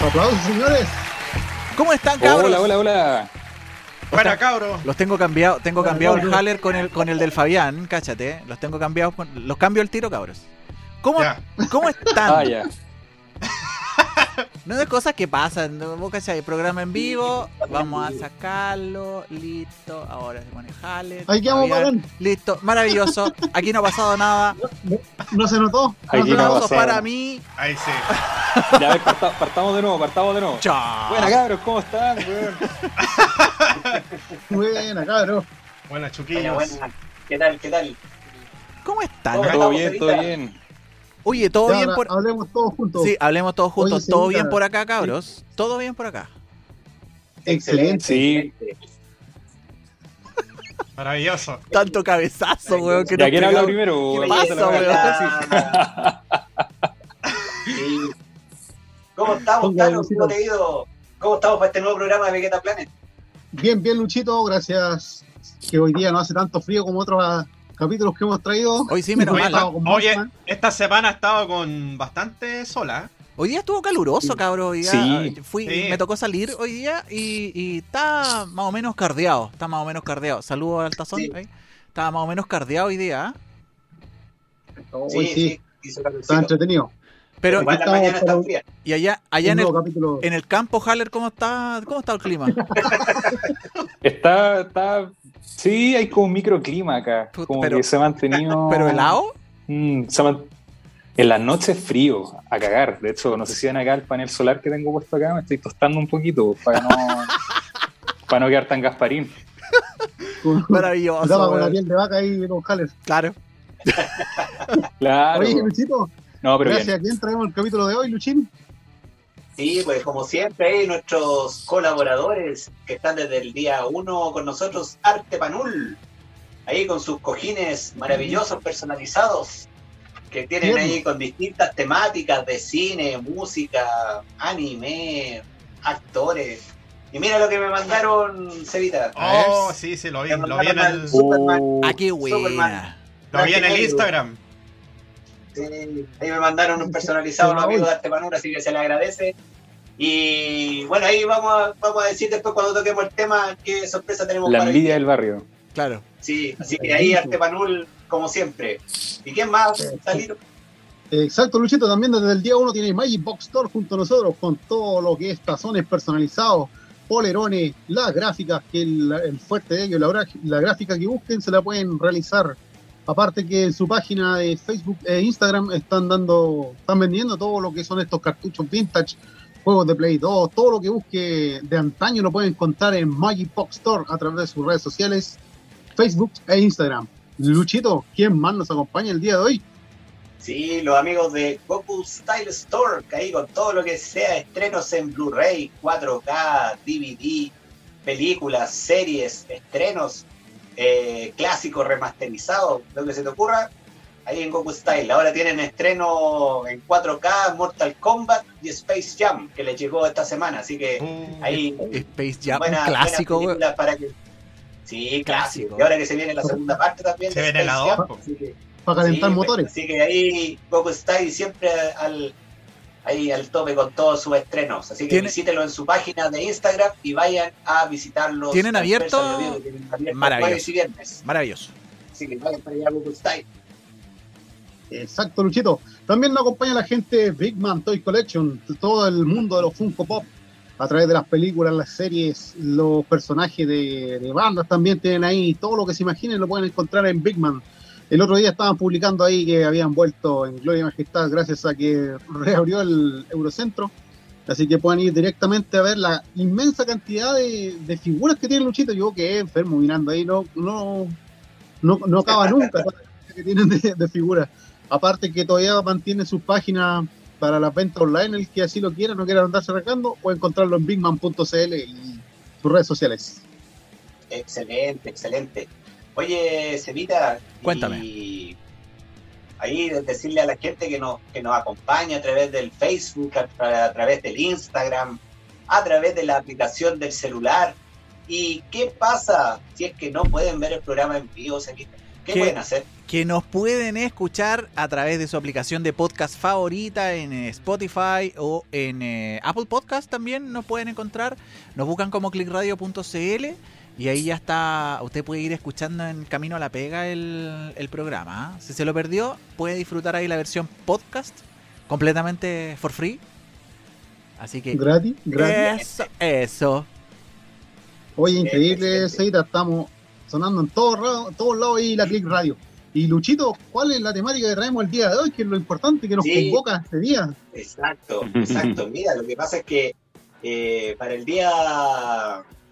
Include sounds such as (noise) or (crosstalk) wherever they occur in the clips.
Aplausos, señores. ¿Cómo están, cabros? Hola, hola, hola. Buena, cabro. Los tengo cambiado, tengo Hola, cambiado el cabros. Haller con el con el del Fabián, cáchate. Los tengo cambiados, los cambio al tiro, cabros. ¿Cómo. ¿cómo (laughs) están? Ah. No de cosas que pasan, vos cachai, programa en vivo, vamos a sacarlo, listo, ahora se pone Haller. Ahí quedamos, bacán. Listo, maravilloso. Aquí no ha pasado nada. No se notó. Aquí no para mí. Ahí sí. Ya, a ver, parta- partamos de nuevo, partamos de nuevo. Chao. Buena, cabros, ¿cómo están? weón? Buena, cabrón. Buena, Buena, chuquillos. buena. ¿Qué tal? ¿Qué tal? ¿Cómo están? ¿Cómo Todo bien, todo bien. Oye, ¿todo Ya, bien por Hablemos todos juntos. Sí, hablemos todos juntos. Oye, ¿Todo bien por acá, cabros? ¿Todo bien por acá? Excelente. Sí. (laughs) Maravilloso. Tanto cabezazo, weón. Que ¿Ya quién habla primero? ¿Qué pasa, weón? (laughs) ¿Cómo estamos? Luisito. ¿Cómo te ha ido? ¿Cómo estamos para este nuevo programa de Vegeta Planet? Bien, bien, Luchito. Gracias. Que hoy día no hace tanto frío como otros capítulos que hemos traído. Hoy sí, menos mal. Con Oye, esta semana ha estado con bastante sola. ¿eh? Hoy día estuvo caluroso, cabrón. Hoy día Sí. fui, Sí. me tocó salir hoy día y, y está más o menos cardeado. Está más o menos cardeado. Saludos al tazón. Sí. ahí. Estaba más o menos cardeado hoy día. ¿ah? Hoy sí, está entretenido. Pero, la estamos mañana está fría. y allá, allá en el, capítulo. en el campo, Haller, ¿cómo está, cómo está el clima? (laughs) Está, está. Sí, hay como un microclima acá. Puta, Como pero- que se ha mantenido. (laughs) ¿Pero helado? Mm, se man- En las noches frío, a cagar. De hecho, no sé si ven acá el panel solar que tengo puesto acá, me estoy tostando un poquito para no, (laughs) para no quedar tan gasparín. (laughs) Maravilloso. Con la piel de vaca ahí con Haller. Claro. Claro. Oye, Luchito, No, pero gracias. bien. ¿A quién traemos el capítulo de hoy, Luchín? Sí, pues como siempre, ahí nuestros colaboradores que están desde el día uno con nosotros, Arte Panul, ahí con sus cojines maravillosos personalizados, que tienen ahí con distintas temáticas de cine, música, anime, actores. Y mira lo que me mandaron, Cevita. Oh, sí, sí, lo vi. Lo vi en el, Superman. Oh, Ah, qué buena. Superman. lo vi en el. Instagram. Sí, ahí me mandaron un personalizado los amigos de Arte Panura, así que se le agradece. Y bueno, ahí vamos a, vamos a decir después cuando toquemos el tema qué sorpresa tenemos la para envidia del barrio. Claro. Sí, así que ahí Arte Panul, como siempre. ¿Y quién más? Salir? Exacto, Luchito. También desde el día 1 tiene Magic Box Store junto a nosotros con todo lo que es tazones personalizados, polerones, las gráficas, que el, el fuerte de ellos, la, la gráfica que busquen se la pueden realizar. Aparte que en su página de Facebook e Instagram están dando, están vendiendo todo lo que son estos cartuchos vintage, juegos de Play 2, todo lo que busque de antaño lo pueden encontrar en Magic Box Store a través de sus redes sociales, Facebook e Instagram. Luchito, ¿quién más nos acompaña el día de hoy? Sí, los amigos de Goku Style Store, que ahí con todo lo que sea estrenos en Blu-ray, 4K, DVD, películas, series, estrenos, eh, clásicos remasterizados, lo que se te ocurra, ahí en Goku Style. Ahora tienen estreno en 4K Mortal Kombat y Space Jam, que les llegó esta semana, así que Uh, ahí Space Jam, buena- clásico, para que... Sí, Clásico. clásico. Y ahora que se viene la segunda parte también. Se de viene la Jam, así que- Para calentar Sí, motores. Así que ahí Goku ahí siempre al, ahí al tope con todos sus estrenos. Así que ¿Tiene- visítenlo en su página de Instagram y vayan a visitarlos. ¿Tienen abierto? Tienen abierto Maravilloso. jueves y viernes. Maravilloso. Así que vayan para allá Goku Style. Exacto, Luchito. También nos acompaña la gente Big Man Toy Collection, todo el mundo de los Funko Pop, a través de las películas, las series, los personajes de, bandas también tienen ahí, todo lo que se imaginen lo pueden encontrar en Big Man. El otro día estaban publicando ahí que habían vuelto en Gloria y Majestad gracias a que reabrió el Eurocentro. Así que pueden ir directamente a ver la inmensa cantidad de, figuras que tiene Luchito. Yo que enfermo mirando ahí, no, no, no, no acaba nunca (laughs) que tienen de, de figuras. Aparte que todavía mantiene sus páginas para las ventas online, el que así lo quiera, no quiera andarse arrancando, puede encontrarlo en bigman.cl y sus redes sociales. Excelente, excelente. Oye, Cevita, Cuéntame. y ahí de- decirle a la gente que nos, que nos acompaña a través del Facebook, a, tra- a través del Instagram, a través de la aplicación del celular. ¿Y qué pasa si es que no pueden ver el programa en vivo, Cevita? ¿Qué ¿Qué? pueden hacer? Que nos pueden escuchar a través de su aplicación de podcast favorita en eh, Spotify o en eh, Apple Podcast también nos pueden encontrar. Nos buscan como clickradio.cl y ahí ya está, usted puede ir escuchando en camino a la pega el, el programa. ¿ah? Si se lo perdió, puede disfrutar ahí la versión podcast completamente for free. Así que Gratis, gratis. eso, eso. Oye, increíble. Seita, estamos sonando en todos lados, todos lados y la Click Radio. Y Luchito, ¿cuál es la temática que traemos el día de hoy? Que es lo importante que nos Sí. convoca este día. Exacto, (laughs) exacto. Mira, lo que pasa es que eh, para el día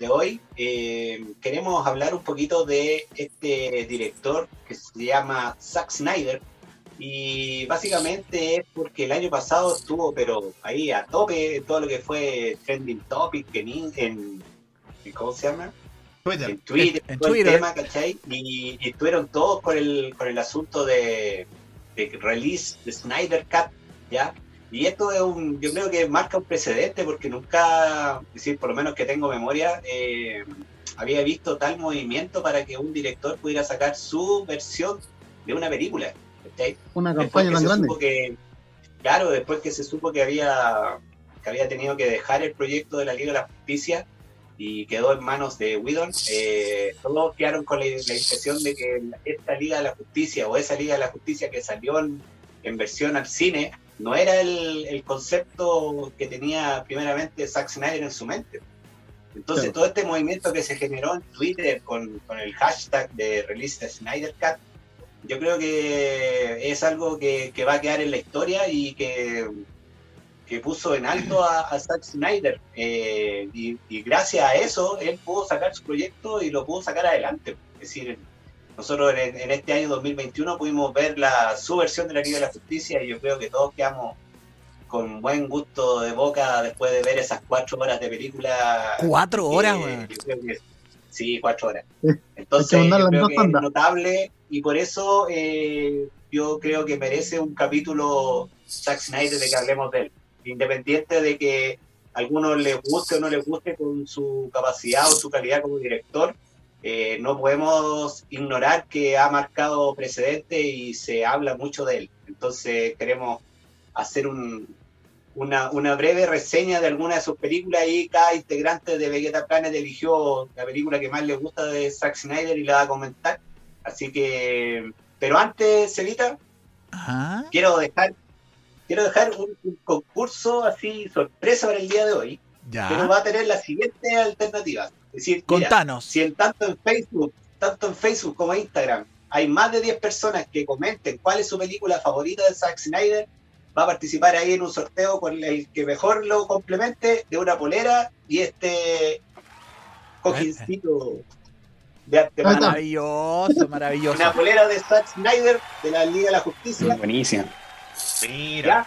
de hoy eh, queremos hablar un poquito de este director que se llama Zack Snyder. Y básicamente es porque el año pasado estuvo, pero ahí a tope, todo lo que fue trending topic en en- ¿cómo se llama? Twitter. en Twitter, En todo el Twitter. tema, ¿cachai? Y, y estuvieron todos con el, con el asunto de, de release de Snyder Cut, ¿ya? Y esto es un, yo creo que marca un precedente porque nunca, es decir, por lo menos que tengo memoria, eh, había visto tal movimiento para que un director pudiera sacar su versión de una película, ¿cachai? Una campaña tan grande. que, claro, después que se supo que había, que había tenido que dejar el proyecto de la Liga de la Justicia y quedó en manos de Whedon, eh, todos quedaron con la, la impresión de que esta Liga de la Justicia o esa Liga de la Justicia que salió en, en versión al cine no era el, el concepto que tenía primeramente Zack Snyder en su mente. Entonces todo este movimiento que se generó en Twitter con, con el hashtag de release de Snyder Cut yo creo que es algo que, que va a quedar en la historia y que, que puso en alto a, a Zack Snyder. Eh, y, y gracias a eso, él pudo sacar su proyecto y lo pudo sacar adelante. Es decir, nosotros en, en este año 2021 pudimos ver la, su versión de la Liga de la Justicia y yo creo que todos quedamos con buen gusto de boca después de ver esas cuatro horas de película. Cuatro horas, Eh, que- sí, cuatro horas. Entonces, yo creo que es notable y por eso eh, yo creo que merece un capítulo Zack Snyder de que hablemos de él. Independiente de que a algunos les guste o no les guste con su capacidad o su calidad como director, eh, no podemos ignorar que ha marcado precedente y se habla mucho de él. Entonces queremos hacer un, una, una breve reseña de alguna de sus películas y cada integrante de Vegeta Planet eligió la película que más le gusta de Zack Snyder y la va a comentar. Así que, pero antes, Celita, Ajá. quiero dejar, quiero dejar un, un concurso así sorpresa para el día de hoy, pero Ya. va a tener las siguientes alternativas. Es decir, mira, Contanos. si en tanto en Facebook, tanto en Facebook como en Instagram, hay más de 10 personas que comenten cuál es su película favorita de Zack Snyder, va a participar ahí en un sorteo con el que mejor lo complemente de una polera y este cojincito de antemano. Maravilloso, maravilloso. Una polera de Zack Snyder de la Liga de la Justicia Buenísima. Mira. ¿ya?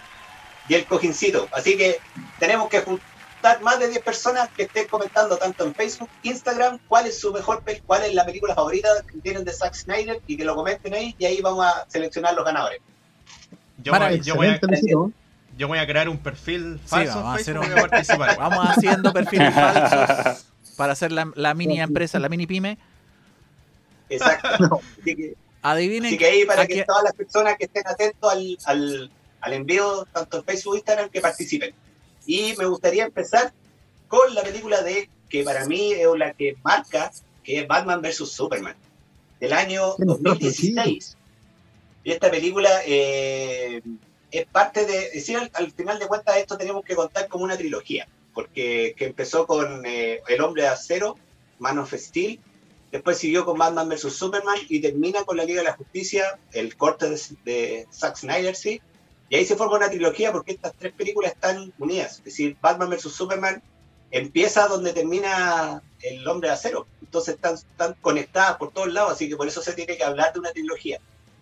y el cojincito. Así que tenemos que juntar más de 10 personas que estén comentando tanto en Facebook, Instagram, cuál es su mejor cuál es la película favorita que tienen de Zack Snyder y que lo comenten ahí y ahí vamos a seleccionar los ganadores. Yo, voy- yo voy a, yo voy a crear un perfil falso vamos en Facebook a participar. (laughs) Vamos haciendo perfiles (laughs) falsos para hacer la, la mini empresa, la mini pyme. Exacto. (laughs) Así que, Adivinen. así que ahí para que todas las personas que estén atentos al, al, al envío, tanto en Facebook e Instagram, que participen. Y me gustaría empezar con la película de que para mí es la que marca, que es Batman vs. Superman, del año Qué nostálgico, 2016. Y esta película eh, es parte de, es decir, al, al final de cuentas esto tenemos que contar como una trilogía, porque que empezó con eh, El Hombre de Acero, Man of Steel, después siguió con Batman vs. Superman y termina con la Liga de la Justicia, el corte de, de Zack Snyder, sí, y ahí se forma una trilogía porque estas tres películas están unidas, es decir, Batman vs. Superman empieza donde termina El Hombre de Acero, entonces están, están conectadas por todos lados, así que por eso se tiene que hablar de una trilogía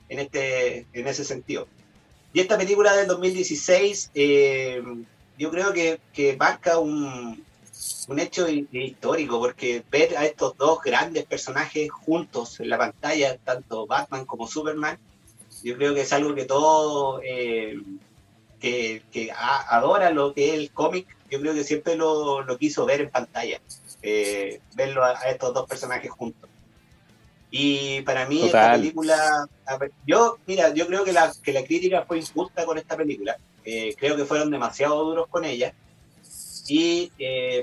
en, este, en ese sentido. Y esta película del 2016, eh, yo creo que, que marca un, un hecho hi- histórico, porque ver a estos dos grandes personajes juntos en la pantalla, tanto Batman como Superman, yo creo que es algo que todo eh, que, que a- adora lo que es el cómic, yo creo que siempre lo, lo quiso ver en pantalla, eh, verlo a, a estos dos personajes juntos. Y para mí Total. esta película, yo, mira, yo creo que la, que la crítica fue injusta con esta película. Eh, creo que fueron demasiado duros con ella. Y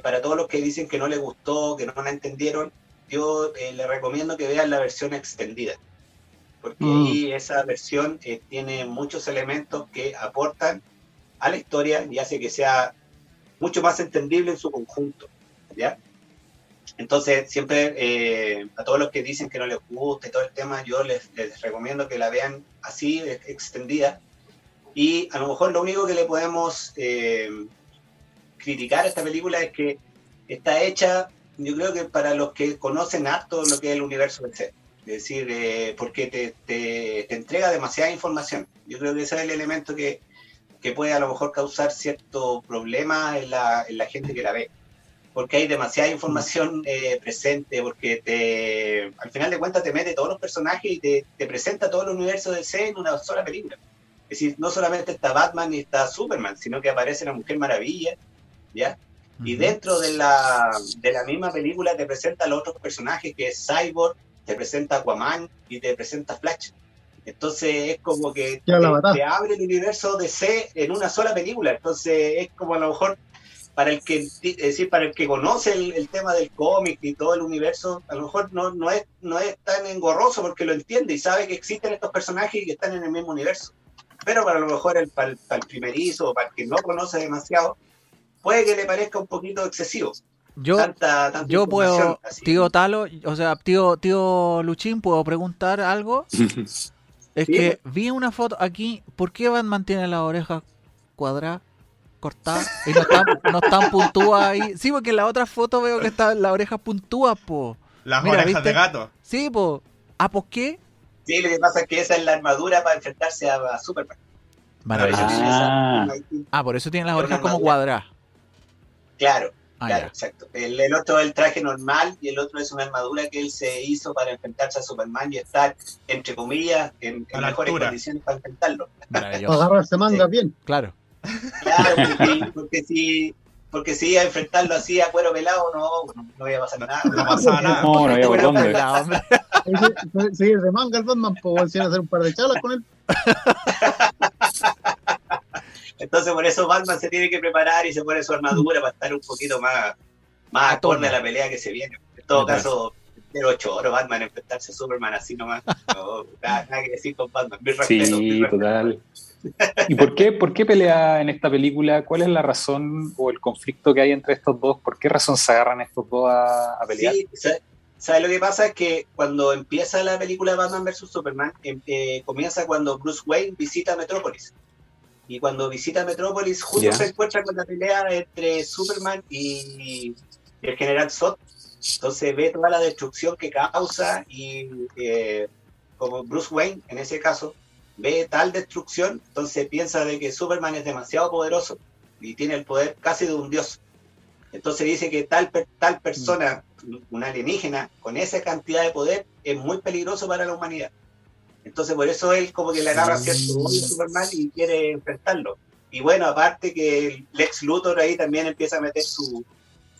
para todos los que dicen que no les gustó, que no la entendieron, yo les recomiendo que vean la versión extendida. Porque Mm. ahí esa versión eh, tiene muchos elementos que aportan a la historia y hace que sea mucho más entendible en su conjunto. ¿ya? Entonces, siempre eh, a todos los que dicen que no les gusta y todo el tema, yo les, les recomiendo que la vean así, eh, extendida. Y a lo mejor lo único que le podemos eh, criticar a esta película es que está hecha, yo creo que para los que conocen harto lo que es el universo DC. Es decir, eh, porque te, te- te entrega demasiada información. Yo creo que ese es el elemento que, que puede a lo mejor causar cierto problema en la, en la gente que la ve. Porque hay demasiada información eh, presente, porque te, al final de cuentas te mete todos los personajes y te, te presenta todo el universo de DC en una sola película. Es decir, no solamente está Batman y está Superman, sino que aparece la Mujer Maravilla, ¿ya? Y dentro de la, de la misma película te presenta a los otros personajes, que es Cyborg, te presenta Aquaman y te presenta Flash. Entonces es como que te, abre el universo de C en una sola película. Entonces es como a lo mejor para el que es decir, para el que conoce el, el tema del cómic y todo el universo, a lo mejor no, no, es, no es tan engorroso porque lo entiende y sabe que existen estos personajes y que están en el mismo universo. Pero para lo mejor el, para, el, para el primerizo o para el que no conoce demasiado, puede que le parezca un poquito excesivo. Yo, tanta, tanta yo puedo, así. tío Talo, o sea, tío, tío Luchín, ¿puedo preguntar algo? (laughs) Es Sí, que vi una foto aquí, ¿por qué Batman tiene las orejas cuadradas, cortadas? Y no están, no están puntúas ahí. Sí, porque en la otra foto veo que están las orejas puntúas, po. Las Mira, orejas ¿viste? de gato. Sí, po. ¿Ah, por qué? Sí, lo que pasa es que esa es la armadura para enfrentarse a, Superman. Maravilloso. Ah. Ah, por eso tienen las orejas como cuadradas. Claro, Ah, claro, ya. exacto. El, el otro es el traje normal y el otro es una armadura que él se hizo para enfrentarse a Superman y estar, entre comillas, en, en mejores altura. condiciones para enfrentarlo. Agarrarse mangas bien. Claro. Claro, (laughs) porque, si- porque si porque si a enfrentarlo así a cuero pelado, no, no, no iba a pasar nada. No pasaba nada. (laughs) No, no había por dónde. Sí, sí, de manga el Batman, pues si hacer un par de chalas con él. (laughs) Entonces por eso Batman se tiene que preparar y se pone su armadura para estar un poquito más, más acorde a la pelea que se viene. En todo caso, de 8 horas Batman enfrentarse a Superman así nomás. No, (laughs) nada, nada que decir con Batman. Respeto, Sí, total. (laughs) ¿Y por qué, por qué pelea en esta película? ¿Cuál es la razón o el conflicto que hay entre estos dos? ¿Por qué razón se agarran estos dos a, a pelear? Sí, sa- ¿sabes lo que pasa? Es que cuando empieza la película Batman vs. Superman, em- eh, comienza cuando Bruce Wayne visita Metrópolis. Y cuando visita Metrópolis, justo se encuentra con la pelea entre Superman y el general Zod. Entonces ve toda la destrucción que causa y eh, como Bruce Wayne, en ese caso, ve tal destrucción, entonces piensa de que Superman es demasiado poderoso y tiene el poder casi de un dios. Entonces dice que tal, tal persona, un alienígena, con esa cantidad de poder, es muy peligroso para la humanidad. Entonces por eso él como que le agarra cierto odio a Superman y quiere enfrentarlo. Y bueno, aparte que Lex Luthor ahí también empieza a meter su,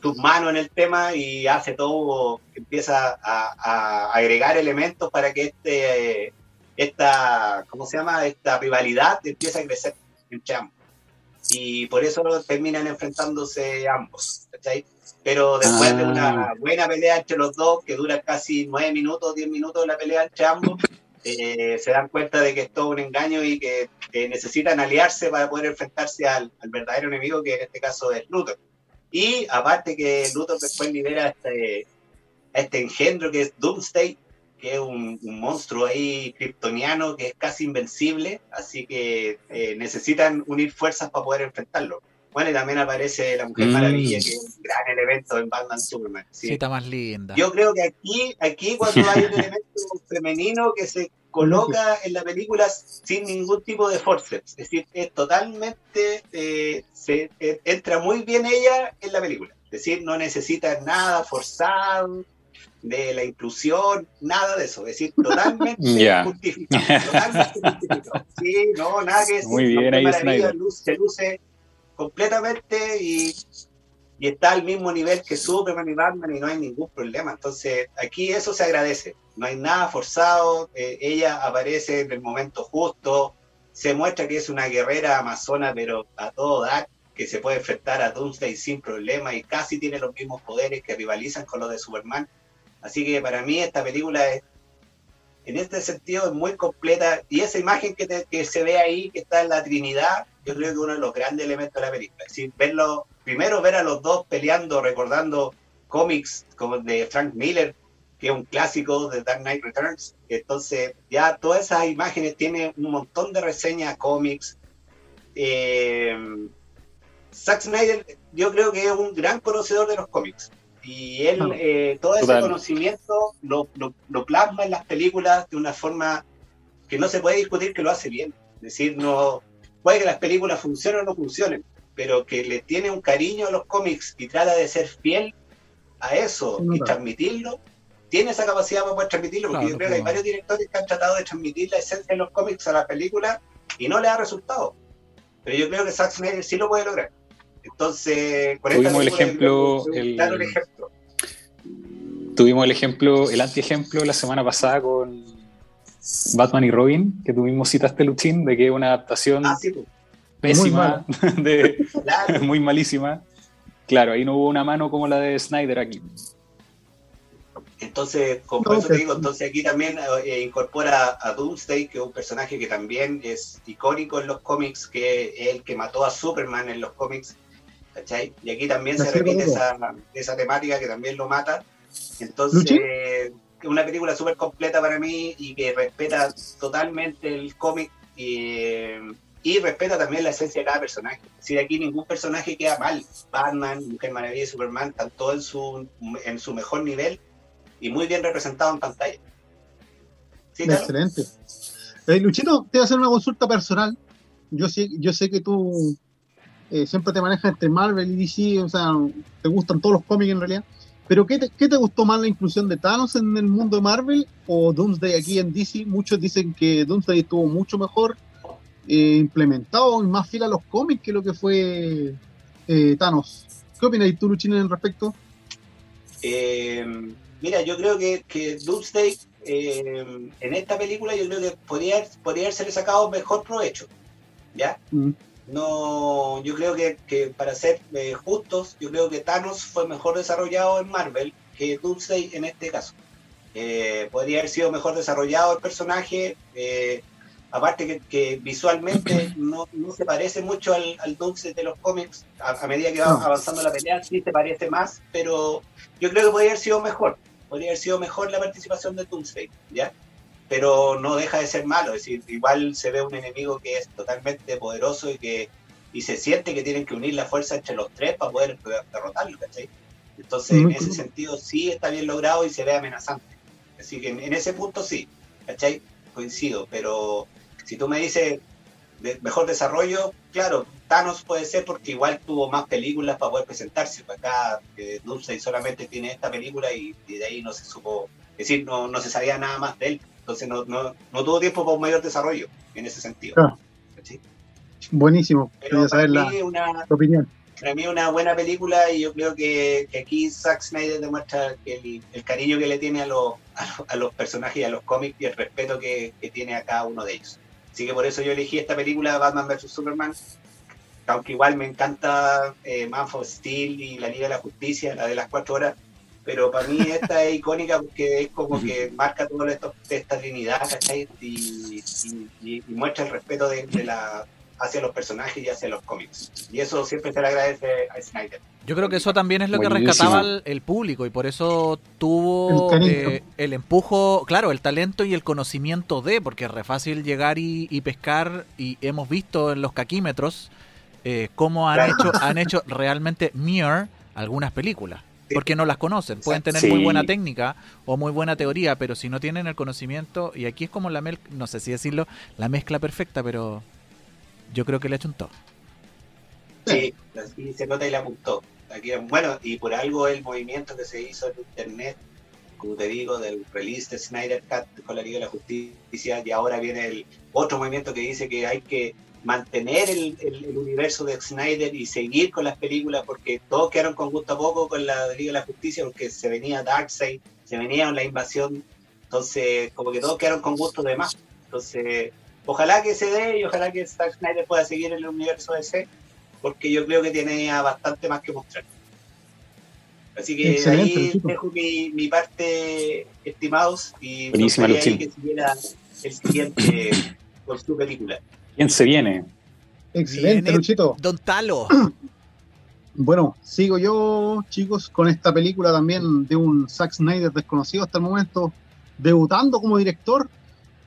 sus manos en el tema y hace todo, empieza a, a agregar elementos para que este, esta, ¿cómo se llama? Esta rivalidad empiece a crecer entre ambos. Y por eso terminan enfrentándose ambos, ¿cachai? Pero después de una Ah. buena pelea entre los dos, que dura casi nueve minutos, diez minutos la pelea entre ambos, eh, se dan cuenta de que es todo un engaño y que, necesitan aliarse para poder enfrentarse al, al verdadero enemigo, que en este caso es Luthor. Y aparte que Luthor después libera este, este engendro que es Doomsday, que es un, un monstruo ahí kryptoniano que es casi invencible, así que eh, necesitan unir fuerzas para poder enfrentarlo. Bueno, y también aparece la Mujer Mm. Maravilla, que es un gran elemento en Batman Superman. sí. Sí, está más linda. Yo creo que aquí, aquí cuando hay un elemento (laughs) femenino que se coloca en la película sin ningún tipo de forceps, es decir, es totalmente, eh, se eh, entra muy bien ella en la película, es decir, no necesita nada forzado de la inclusión, nada de eso, es decir, totalmente (laughs) justificado, totalmente justificado. Sí, no, nada que (laughs) decir, Muy bien Mujer ahí, Maravilla Snyder. luce- se luce completamente y y está al mismo nivel que Superman y Batman y no hay ningún problema. Entonces, aquí eso se agradece. No hay nada forzado, eh, ella aparece en el momento justo, se muestra que es una guerrera amazona, pero a todo dar, que se puede enfrentar a Doomsday sin problema y casi tiene los mismos poderes que rivalizan con los de Superman. Así que para mí esta película es, en este sentido es muy completa y esa imagen que, que se ve ahí, que está en la Trinidad, yo creo que es uno de los grandes elementos de la película. Es decir, verlo, primero ver a los dos peleando, recordando cómics como de Frank Miller, que es un clásico de Dark Knight Returns. Entonces, ya todas esas imágenes tienen un montón de reseñas, cómics. Eh, Zack Snyder, yo creo que es un gran conocedor de los cómics. Y él, eh, todo ese conocimiento lo, lo, plasma en las películas de una forma que no se puede discutir que lo hace bien. Es decir, no, puede que las películas funcionen o no funcionen, pero que le tiene un cariño a los cómics y trata de ser fiel a eso y transmitirlo, tiene esa capacidad para poder transmitirlo, porque yo creo que hay varios directores que han tratado de transmitir la esencia de los cómics a la película y no le ha resultado. Pero yo creo que Zack Snyder sí lo puede lograr. Entonces, por tuvimos el ejemplo, el, el ejemplo. Tuvimos el ejemplo, el antiejemplo la semana pasada con Batman y Robin, que tú mismo citaste, Luchín, de que es una adaptación ah, pésima, muy, (laughs) de, (laughs) (laughs) muy malísima. Claro, ahí no hubo una mano como la de Snyder aquí. Entonces, como eso te digo, entonces aquí también eh, incorpora a Doomsday, que es un personaje que también es icónico en los cómics, que es el que mató a Superman en los cómics, ¿cachai? Y aquí también se repite esa, esa, temática que también lo mata. Entonces, una película súper completa para mí y que respeta totalmente el cómic y, respeta también la esencia de cada personaje. Es decir, aquí ningún personaje queda mal. Batman, Mujer Maravilla y Superman están todos en su, en su mejor nivel y muy bien representados en pantalla. Excelente. Eh, Luchito, te voy a hacer una consulta personal. Yo sé, yo sé que tú eh, siempre te manejas entre Marvel y DC, o sea, te gustan todos los cómics en realidad. Pero ¿qué te, gustó más la inclusión de Thanos en el mundo de Marvel o Doomsday aquí en DC? Muchos dicen que Doomsday estuvo mucho mejor eh, implementado y más fiel a los cómics que lo que fue eh, Thanos. ¿Qué opinas tú, Luchín, en el respecto? Eh, mira, yo creo que, que Doomsday en esta película yo creo que podría, podría haberse sacado mejor provecho. ¿Ya? Mm no, yo creo que, para ser eh, justos, yo creo que Thanos fue mejor desarrollado en Marvel que Doomsday en este caso. Eh, podría haber sido mejor desarrollado el personaje, eh, aparte que, visualmente (clears throat) no, se parece mucho al, al Doomsday de los cómics, a, medida que va avanzando la pelea sí se parece más, pero yo creo que podría haber sido mejor, podría haber sido mejor la participación de Doomsday, ¿ya? Pero no deja de ser malo, es decir, igual se ve un enemigo que es totalmente poderoso y que y se siente que tienen que unir la fuerza entre los tres para poder derrotarlo, ¿cachai? Entonces, en ese sentido sí está bien logrado y se ve amenazante. Así que en, ese punto sí, ¿cachai? Coincido, pero si tú me dices de mejor desarrollo, claro, Thanos puede ser porque igual tuvo más películas para poder presentarse. Pues acá eh, Dulce solamente tiene esta película y, de ahí no se supo, es decir, no, no se sabía nada más de él. Entonces no, no, no tuvo tiempo para un mayor desarrollo en ese sentido. Buenísimo. Pero saber la, una, opinión. Para mí una buena película y yo creo que, aquí Zack Snyder demuestra el, el, cariño que le tiene a los, a, los personajes y a los cómics y el respeto que, que, tiene a cada uno de ellos. Así que por eso yo elegí esta película, Batman vs. Superman, aunque igual me encanta eh, Man of Steel y la Liga de la Justicia, la de las cuatro horas, pero para mí esta es icónica porque es como que marca de esta ¿cachai? Y, muestra el respeto de, la hacia los personajes y hacia los cómics. Y eso siempre se le agradece a Snyder. Yo creo que eso también es lo que rescataba el, público y por eso tuvo el, eh, el, empujo, claro, el talento y el conocimiento de, porque es re fácil llegar y, pescar y hemos visto en los caquímetros eh, cómo han hecho han hecho realmente Mir algunas películas porque no las conocen. Pueden tener muy buena técnica o muy buena teoría, pero si no tienen el conocimiento, y aquí es como la mezcla, no sé si decirlo, la mezcla perfecta, pero yo creo que le ha hecho un toque. Sí, se nota y le apuntó. Aquí, bueno, y por algo el movimiento que se hizo en internet, como te digo, del release de Snyder Cut con la Liga de la Justicia, y ahora viene el otro movimiento que dice que hay que mantener el, el, universo de Snyder y seguir con las películas, porque todos quedaron con gusto a poco con la Liga de la Justicia, porque se venía Darkseid, se venía la invasión, entonces como que todos quedaron con gusto de más. Entonces, ojalá que se dé y ojalá que Zack Snyder pueda seguir en el universo de DC, porque yo creo que tiene bastante más que mostrar. Así que ahí dejo mi, mi, parte, estimados, y Buenísima, que siguiera el siguiente con su película. ¿Quién se viene? Excelente, Luchito. Don Talo. (clears throat) Bueno, sigo yo, chicos, con esta película también de un Zack Snyder desconocido hasta el momento, debutando como director,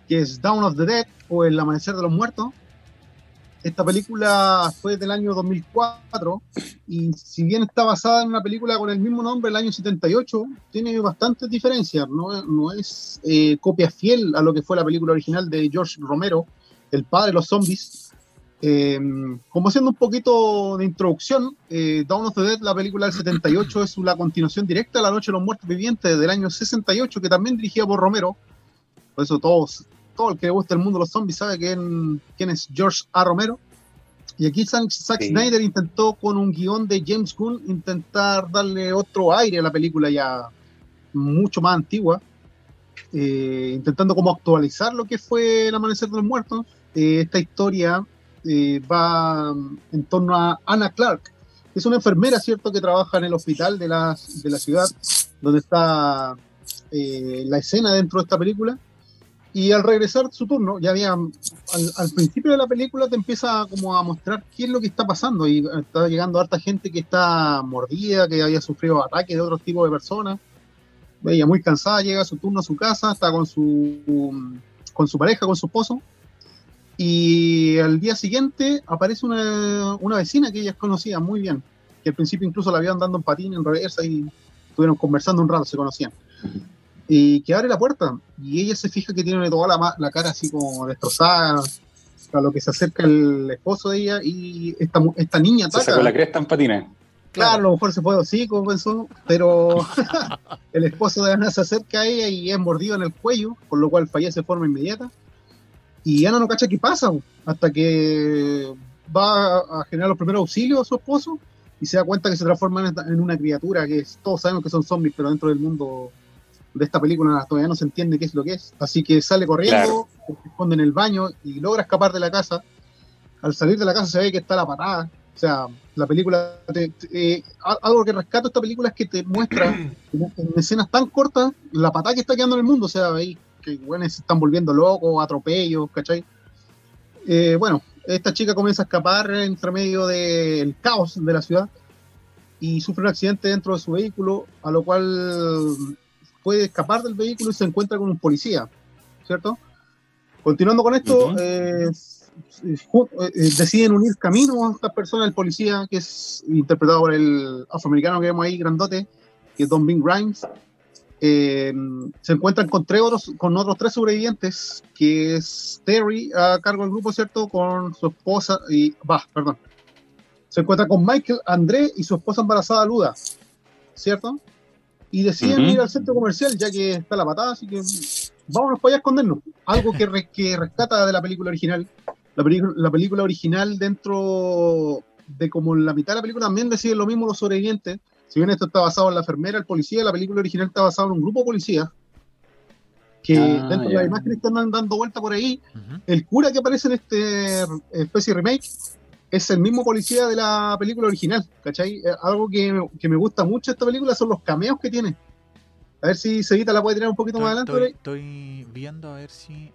que es Down of the Dead o El Amanecer de los Muertos. Esta película fue del año 2004 y si bien está basada en una película con el mismo nombre del año 78, tiene bastantes diferencias, no, no es eh, copia fiel a lo que fue la película original de George Romero, el padre de los zombies. Eh, como haciendo un poquito de introducción, eh, Dawn of the Dead, la película del 78, es la continuación directa de La Noche de los Muertos Vivientes del año 68, que también dirigía por Romero. Por eso todos, todo el que le gusta el mundo de los zombies sabe quién, quién es George A. Romero. Y aquí Zack, Snyder intentó con un guion de James Gunn intentar darle otro aire a la película ya mucho más antigua, eh, intentando como actualizar lo que fue El Amanecer de los Muertos, eh, esta historia eh, va en torno a Anna Clark, es una enfermera, ¿cierto?, que trabaja en el hospital de la, de la ciudad, donde está eh, la escena dentro de esta película. Y al regresar su turno, ya había, al, principio de la película te empieza como a mostrar qué es lo que está pasando y está llegando harta gente que está mordida, que había sufrido ataques de otro tipo de personas. Ella muy cansada, llega a su turno a su casa, está con su, con su pareja, con su esposo, y al día siguiente aparece una, una vecina que ella conocía muy bien, que al principio incluso la habían dando en patín en reversa y estuvieron conversando un rato, se conocían. Y que abre la puerta y ella se fija que tiene toda la, la cara así como destrozada, a lo que se acerca el esposo de ella y esta, esta niña ataca. Se sacó la cresta en patines. Claro, a lo mejor se puede así, como pensó, pero (laughs) el esposo de Ana se acerca a ella y es mordido en el cuello, con lo cual fallece de forma inmediata. Y Ana no cacha qué pasa, hasta que va a generar los primeros auxilios a su esposo y se da cuenta que se transforma en una criatura que todos sabemos que son zombies, pero dentro del mundo de esta película todavía no se entiende qué es lo que es. Así que sale corriendo, se esconde en el baño y logra escapar de la casa. Al salir de la casa se ve que está la patada. O sea, la película, eh, algo que rescato esta película es que te muestra en, escenas tan cortas la patada que está quedando en el mundo. O sea, ahí que bueno, se están volviendo locos, atropellos, ¿cachai? Eh, bueno, esta chica comienza a escapar entre medio del caos de la ciudad y sufre un accidente dentro de su vehículo, a lo cual puede escapar del vehículo y se encuentra con un policía, ¿cierto? Continuando con esto, eh, eh, deciden unir caminos a esta persona, el policía, que es interpretado por el afroamericano que vemos ahí, grandote, que es Don Bing Grimes, eh, se encuentran con, tres otros, con otros tres sobrevivientes, que es Terry a cargo del grupo, ¿cierto? Con su esposa, y va, perdón. Se encuentra con Michael, André y su esposa embarazada, Luda, ¿cierto? Y deciden ir al centro comercial, ya que está la patada, así que vámonos para allá a escondernos. Algo que, que rescata de la película original. La, la película original, dentro de como la mitad de la película, también deciden lo mismo los sobrevivientes si bien esto está basado en la enfermera, el policía, la película original está basada en un grupo de policías que ah, dentro de las imágenes que están dando vuelta por ahí, el cura que aparece en este especie de remake es el mismo policía de la película original, ¿cachai? Eh, algo que, me gusta mucho de esta película son los cameos que tiene. A ver si Seguita la puede tirar un poquito más adelante. Estoy, viendo a ver si.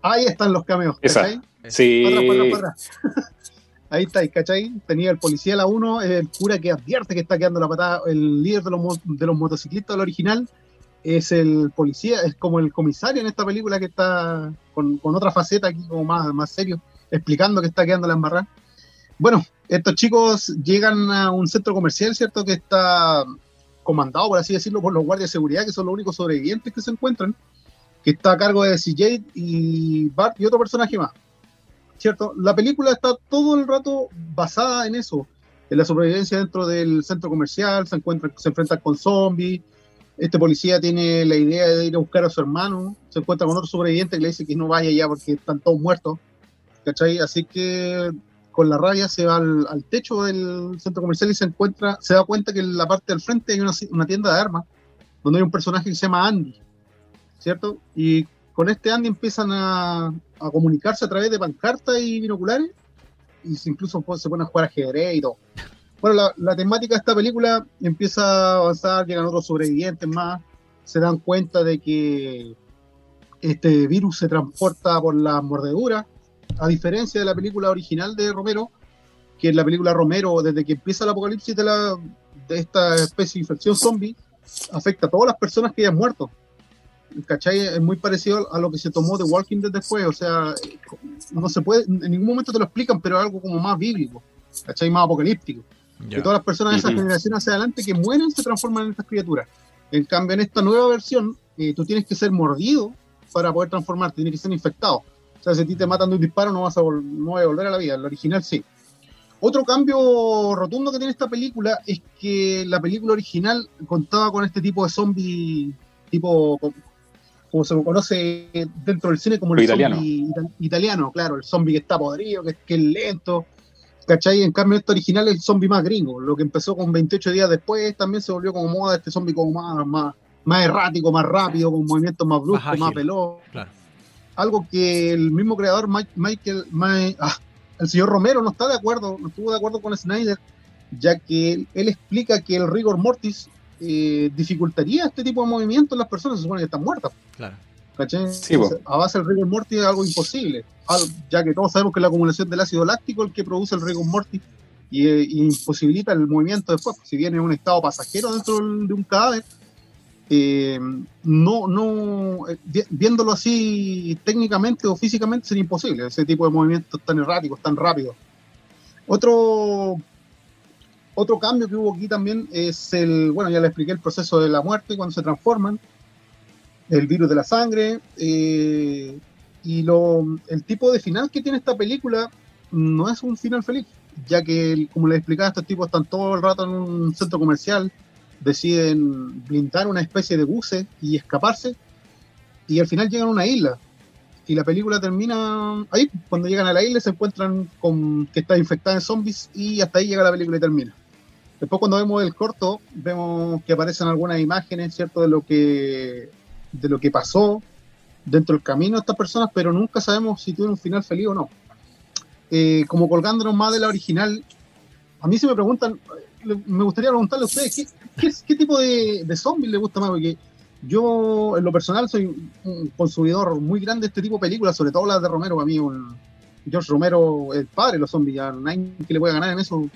Ahí están los cameos, ¿cachai? Sí. (laughs) Ahí está, ¿cachai? Tenía el policía la 1, el cura que advierte que está quedando la patada, el líder de los, de los motociclistas del original es el policía, es como el comisario en esta película que está con, otra faceta aquí como más, más serio, explicando que está quedando la embarrada. Bueno, estos chicos llegan a un centro comercial, ¿cierto? Que está comandado, por así decirlo, por los guardias de seguridad, que son los únicos sobrevivientes que se encuentran, que está a cargo de CJ y Bart y otro personaje más. ¿Cierto? La película está todo el rato basada en eso, en la sobrevivencia dentro del centro comercial, se encuentra, se enfrentan con zombies, este policía tiene la idea de ir a buscar a su hermano, se encuentra con otro sobreviviente que le dice que no vaya ya porque están todos muertos. ¿cachai? Así que con la rabia se va al, techo del centro comercial y se encuentra, se da cuenta que en la parte del frente hay una, tienda de armas, donde hay un personaje que se llama Andy, ¿cierto? Y con este Andy empiezan a, comunicarse a través de pancartas y binoculares, y incluso se ponen a jugar ajedrez y todo. Bueno, la, temática de esta película empieza a avanzar, llegan otros sobrevivientes más, se dan cuenta de que este virus se transporta por la mordedura, a diferencia de la película original de Romero, que en la película Romero, desde que empieza el apocalipsis de, la, de esta especie de infección zombie, afecta a todas las personas que hayan muerto. ¿Cachai? Es muy parecido a lo que se tomó de Walking Dead después, o sea, no se puede, en ningún momento te lo explican, pero es algo como más bíblico, ¿cachai? Más apocalíptico. Que todas las personas de esa generación hacia adelante que mueren se transforman en estas criaturas. En cambio, en esta nueva versión, eh, tú tienes que ser mordido para poder transformarte, tienes que ser infectado. O sea, si a ti te matan de un disparo, no vas a, no a volver a la vida. El original sí. Otro cambio rotundo que tiene esta película es que la película original contaba con este tipo de zombie, tipo, como se conoce dentro del cine como el italiano. zombie italiano, claro, el zombie que está podrido, que, que es lento, ¿Cachai? En cambio, este original es el zombie más gringo. Lo que empezó con 28 días después también se volvió como moda este zombie como más, más, más errático, más rápido, con movimientos más bruscos, más, veloz. Algo que el mismo creador, Michael, ah, el señor Romero, no está de acuerdo, no estuvo de acuerdo con Snyder, ya que él, explica que el rigor mortis eh, dificultaría este tipo de movimientos en las personas, se supone que están muertas. Claro. ¿Cachai? a base del rigor mortis es algo imposible, ya que todos sabemos que la acumulación del ácido láctico es el que produce el rigor mortis y, eh, imposibilita el movimiento después. Si viene en un estado pasajero dentro de un cadáver, eh, no, no, eh, viéndolo así técnicamente o físicamente sería imposible, ese tipo de movimientos tan erráticos, tan rápidos. Otro, otro cambio que hubo aquí también es el, bueno, ya le expliqué el proceso de la muerte cuando se transforman el virus de la sangre. Eh, y lo, el tipo de final que tiene esta película no es un final feliz, ya que, como les explicaba, estos tipos están todo el rato en un centro comercial, deciden blindar una especie de buses y escaparse, y al final llegan a una isla. Y la película termina ahí, cuando llegan a la isla se encuentran con que está infectada de zombies y hasta ahí llega la película y termina. Después cuando vemos el corto, vemos que aparecen algunas imágenes, ¿cierto?, de lo que de lo que pasó dentro del camino de estas personas, pero nunca sabemos si tuvieron un final feliz o no. Eh, como colgándonos más de la original, a mí se me preguntan, me gustaría preguntarle a ustedes, ¿qué, tipo de, de zombies le gusta más? Porque yo, en lo personal, soy un consumidor muy grande de este tipo de películas, sobre todo las de Romero. A mí, un, George Romero, el padre de los zombies, no hay que le pueda ganar en eso.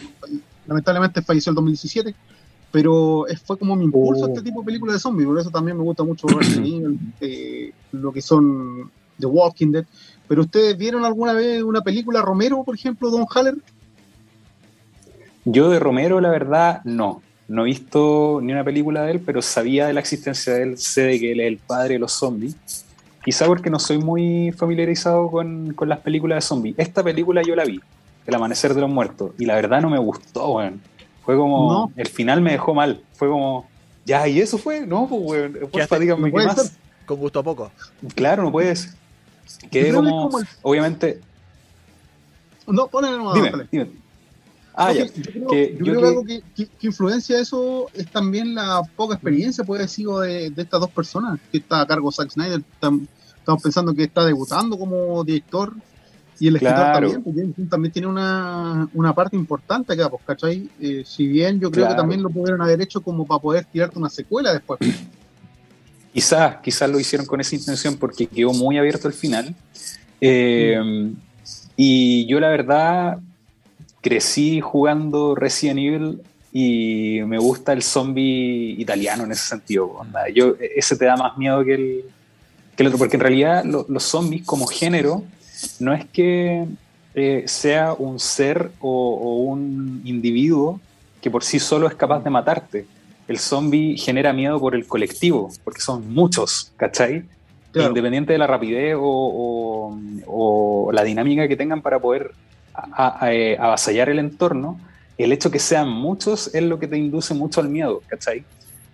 Lamentablemente falleció el 2017 pero fue como mi impulso a este oh. tipo de películas de zombies, por eso también me gusta mucho (clears throat) eh, lo que son The Walking Dead. Pero ustedes vieron alguna vez una película Romero, por ejemplo, Don Haller? Yo de Romero, la verdad, no. No he visto ni una película de él, pero sabía de la existencia de él, sé de que él es el padre de los zombies. Quizá porque no soy muy familiarizado con, con las películas de zombies. Esta película yo la vi, El Amanecer de los Muertos, y la verdad no me gustó, weón. Fue como, el final me dejó mal. Fue como, ya, y eso fue, no, pues, weón, porfa, díganme qué más. Con gusto a poco. Claro, no puedes. Quedé como, obviamente. No, ponle no, dime, dime. Ah, ya. Yo creo que, yo creo que algo que, influencia eso es también la poca experiencia, puede decir, de, de estas dos personas que está a cargo Zack Snyder. Estamos pensando que está debutando como director y el escritor también, porque también tiene una, una, parte importante acá, pues, ¿cachai? Eh, si bien yo creo que también lo pudieron haber hecho como para poder tirarte una secuela después. Quizás, quizás lo hicieron con esa intención porque quedó muy abierto el final. Eh, y yo la verdad crecí jugando Resident Evil y me gusta el zombie italiano en ese sentido. Yo, ese te da más miedo que el, que el otro, porque en realidad los zombies como género no es que eh, sea un ser o, un individuo que por sí solo es capaz de matarte. El zombie genera miedo por el colectivo, porque son muchos, ¿cachai? Independiente de la rapidez o, la dinámica que tengan para poder eh, avasallar el entorno, el hecho que sean muchos es lo que te induce mucho al miedo, ¿cachai?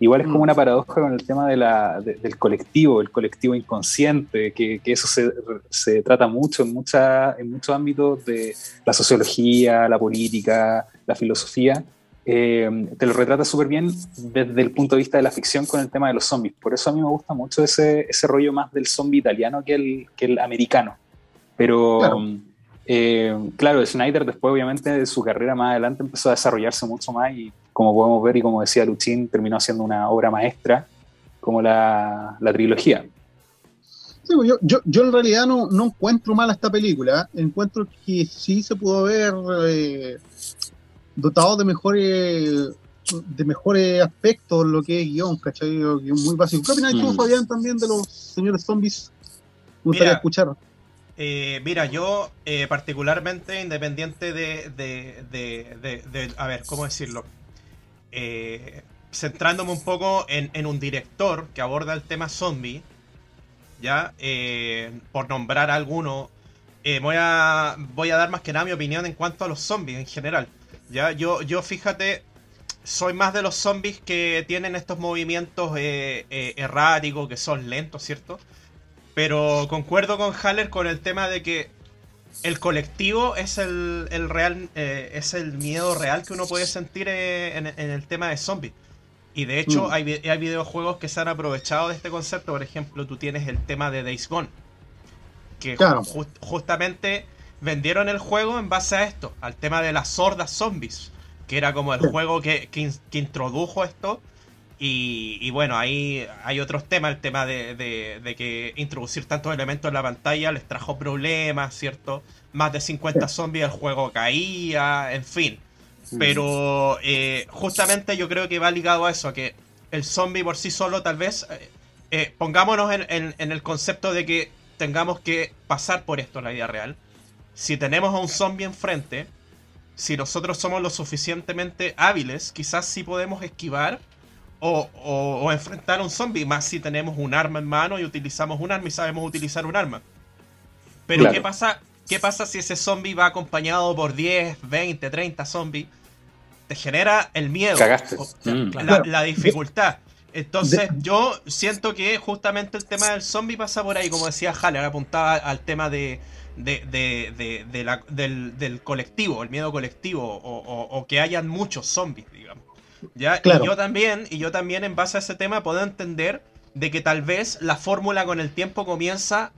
Igual es como mm. una paradoja con el tema de la, del colectivo, el colectivo inconsciente, que, que eso se, se, trata mucho en, mucha, en muchos ámbitos de la sociología, la política, la filosofía. Eh, te lo retrata súper bien desde el punto de vista de la ficción con el tema de los zombies. Por eso a mí me gusta mucho ese, ese rollo más del zombie italiano que el, que el americano. Pero claro. Eh, claro, Schneider después obviamente de su carrera más adelante empezó a desarrollarse mucho más y como podemos ver y como decía Luchín, terminó siendo una obra maestra como la, la trilogía. Pues yo, yo, yo, en realidad no, no encuentro mal esta película, encuentro que sí se pudo ver eh, dotado de mejores de mejores aspectos lo que es guion, ¿cachai? Guión muy básico. ¿Qué opinas tú, mm. Fabián, también de los señores zombies? Me gustaría escuchar. Eh, mira, yo eh, particularmente independiente de, de, de, a ver, ¿cómo decirlo? Eh, centrándome un poco en, en, un director que aborda el tema zombie, ya, por nombrar alguno, voy, a, voy a dar más que nada mi opinión en cuanto a los zombies en general. Ya, yo, yo fíjate, soy más de los zombies que tienen estos movimientos erráticos, que son lentos, ¿cierto? Pero concuerdo con Haller con el tema de que el colectivo es el, real eh, es el miedo real que uno puede sentir eh, en, el tema de zombies. Y de hecho mm. hay, videojuegos que se han aprovechado de este concepto. Por ejemplo, tú tienes el tema de Days Gone. Que justamente vendieron el juego en base a esto, al tema de las sordas zombies. Que era como el juego que, que introdujo esto y, bueno, ahí hay otros temas, el tema de, que introducir tantos elementos en la pantalla les trajo problemas, ¿cierto? Más de 50 zombies, el juego caía, en fin. Pero eh, justamente yo creo que va ligado a eso, a que el zombie por sí solo tal vez, eh, eh, pongámonos en, en, el concepto de que tengamos que pasar por esto en la vida real. Si tenemos a un zombie enfrente, si nosotros somos lo suficientemente hábiles, quizás sí podemos esquivar o, enfrentar a un zombie, más si tenemos un arma en mano y utilizamos un arma y sabemos utilizar un arma. Pero ¿qué pasa? ¿Qué pasa si ese zombie va acompañado por 10, 20, 30 zombies? Te genera el miedo, mm. la, dificultad. Entonces yo siento que justamente el tema del zombie pasa por ahí, como decía Haller, apuntaba al tema de, del, colectivo, el miedo colectivo, o que hayan muchos zombies, digamos. ¿Ya? Y yo también, y yo también en base a ese tema puedo entender de que tal vez la fórmula con el tiempo comienza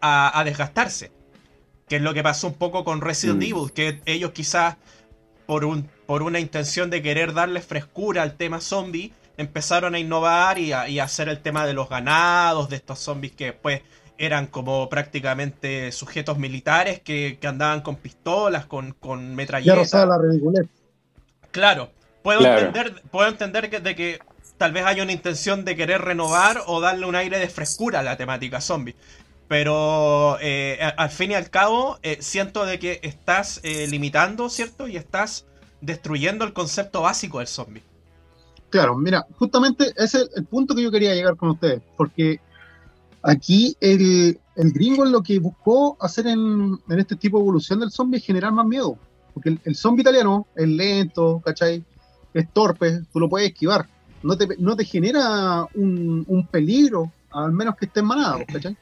a, desgastarse. Que es lo que pasó un poco con Resident mm. Evil, que ellos quizás por, un, por una intención de querer darle frescura al tema zombie, empezaron a innovar y a, hacer el tema de los ganados, de estos zombies que después eran como prácticamente sujetos militares que, andaban con pistolas, con, con metralletas. Ya la ridiculez. Claro, Puedo entender, puedo entender que, de que tal vez haya una intención de querer renovar o darle un aire de frescura a la temática zombie. Pero eh, al fin y al cabo, eh, siento de que estás eh, limitando, ¿cierto? Y estás destruyendo el concepto básico del zombie. Claro, mira, justamente ese es el punto que yo quería llegar con ustedes, porque aquí el, gringo lo que buscó hacer en, este tipo de evolución del zombie es generar más miedo, porque el, el zombie italiano es lento, ¿cachai? Es torpe, tú lo puedes esquivar. No te, no te genera un, peligro, al menos que esté en manada, ¿cachai?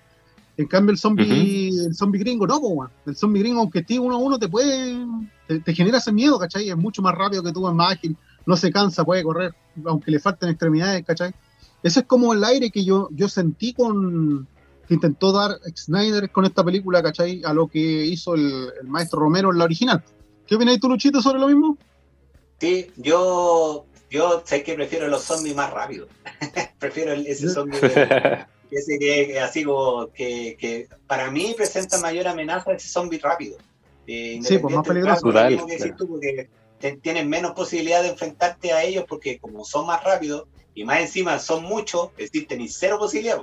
En cambio, el zombie, el zombie gringo no, el zombie gringo, aunque esté uno a uno, te puede, te, genera ese miedo, ¿cachai? Es mucho más rápido que tú, es más ágil, no se cansa, puede correr, aunque le falten extremidades, ¿cachai? Ese es como el aire que yo, yo sentí con que intentó dar Snyder con esta película, ¿cachai? A lo que hizo el, el maestro Romero en la original. ¿Qué opinas tú, Luchito, sobre lo mismo? Sí, yo, yo sé que prefiero los zombies más rápidos. (laughs) prefiero ese zombie (laughs) ese que, así como que, para mí presenta mayor amenaza ese zombie rápido. Eh, sí, pues más peligroso. porque tienes menos posibilidad de enfrentarte a ellos porque como son más rápidos y más encima son muchos, existe ni cero posibilidad.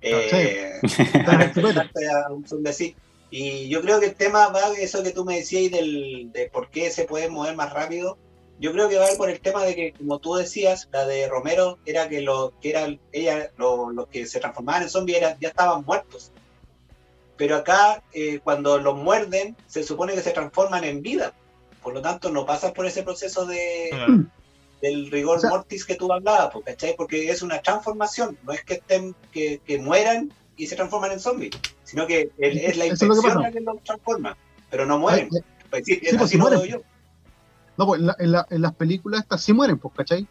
Eh, (laughs) y yo creo que el tema va eso que tú me decías del, de por qué se puede mover más rápido yo creo que va a ir por el tema de que, como tú decías, la de Romero era que los que eran ella, los que se transformaban en zombies ya estaban muertos. Pero acá, eh, cuando los muerden, se supone que se transforman en vida. Por lo tanto, no pasas por ese proceso de, del rigor mortis que tú hablabas, pues, ¿cachai? Porque es una transformación, no es que estén, que, que mueran y se transforman en zombies, sino que es la infección la que los transforma, pero no mueren. Eh, pues, sí, pues, así lo yo. No, pues en, en, las películas estas sí mueren, pues, ¿cachai?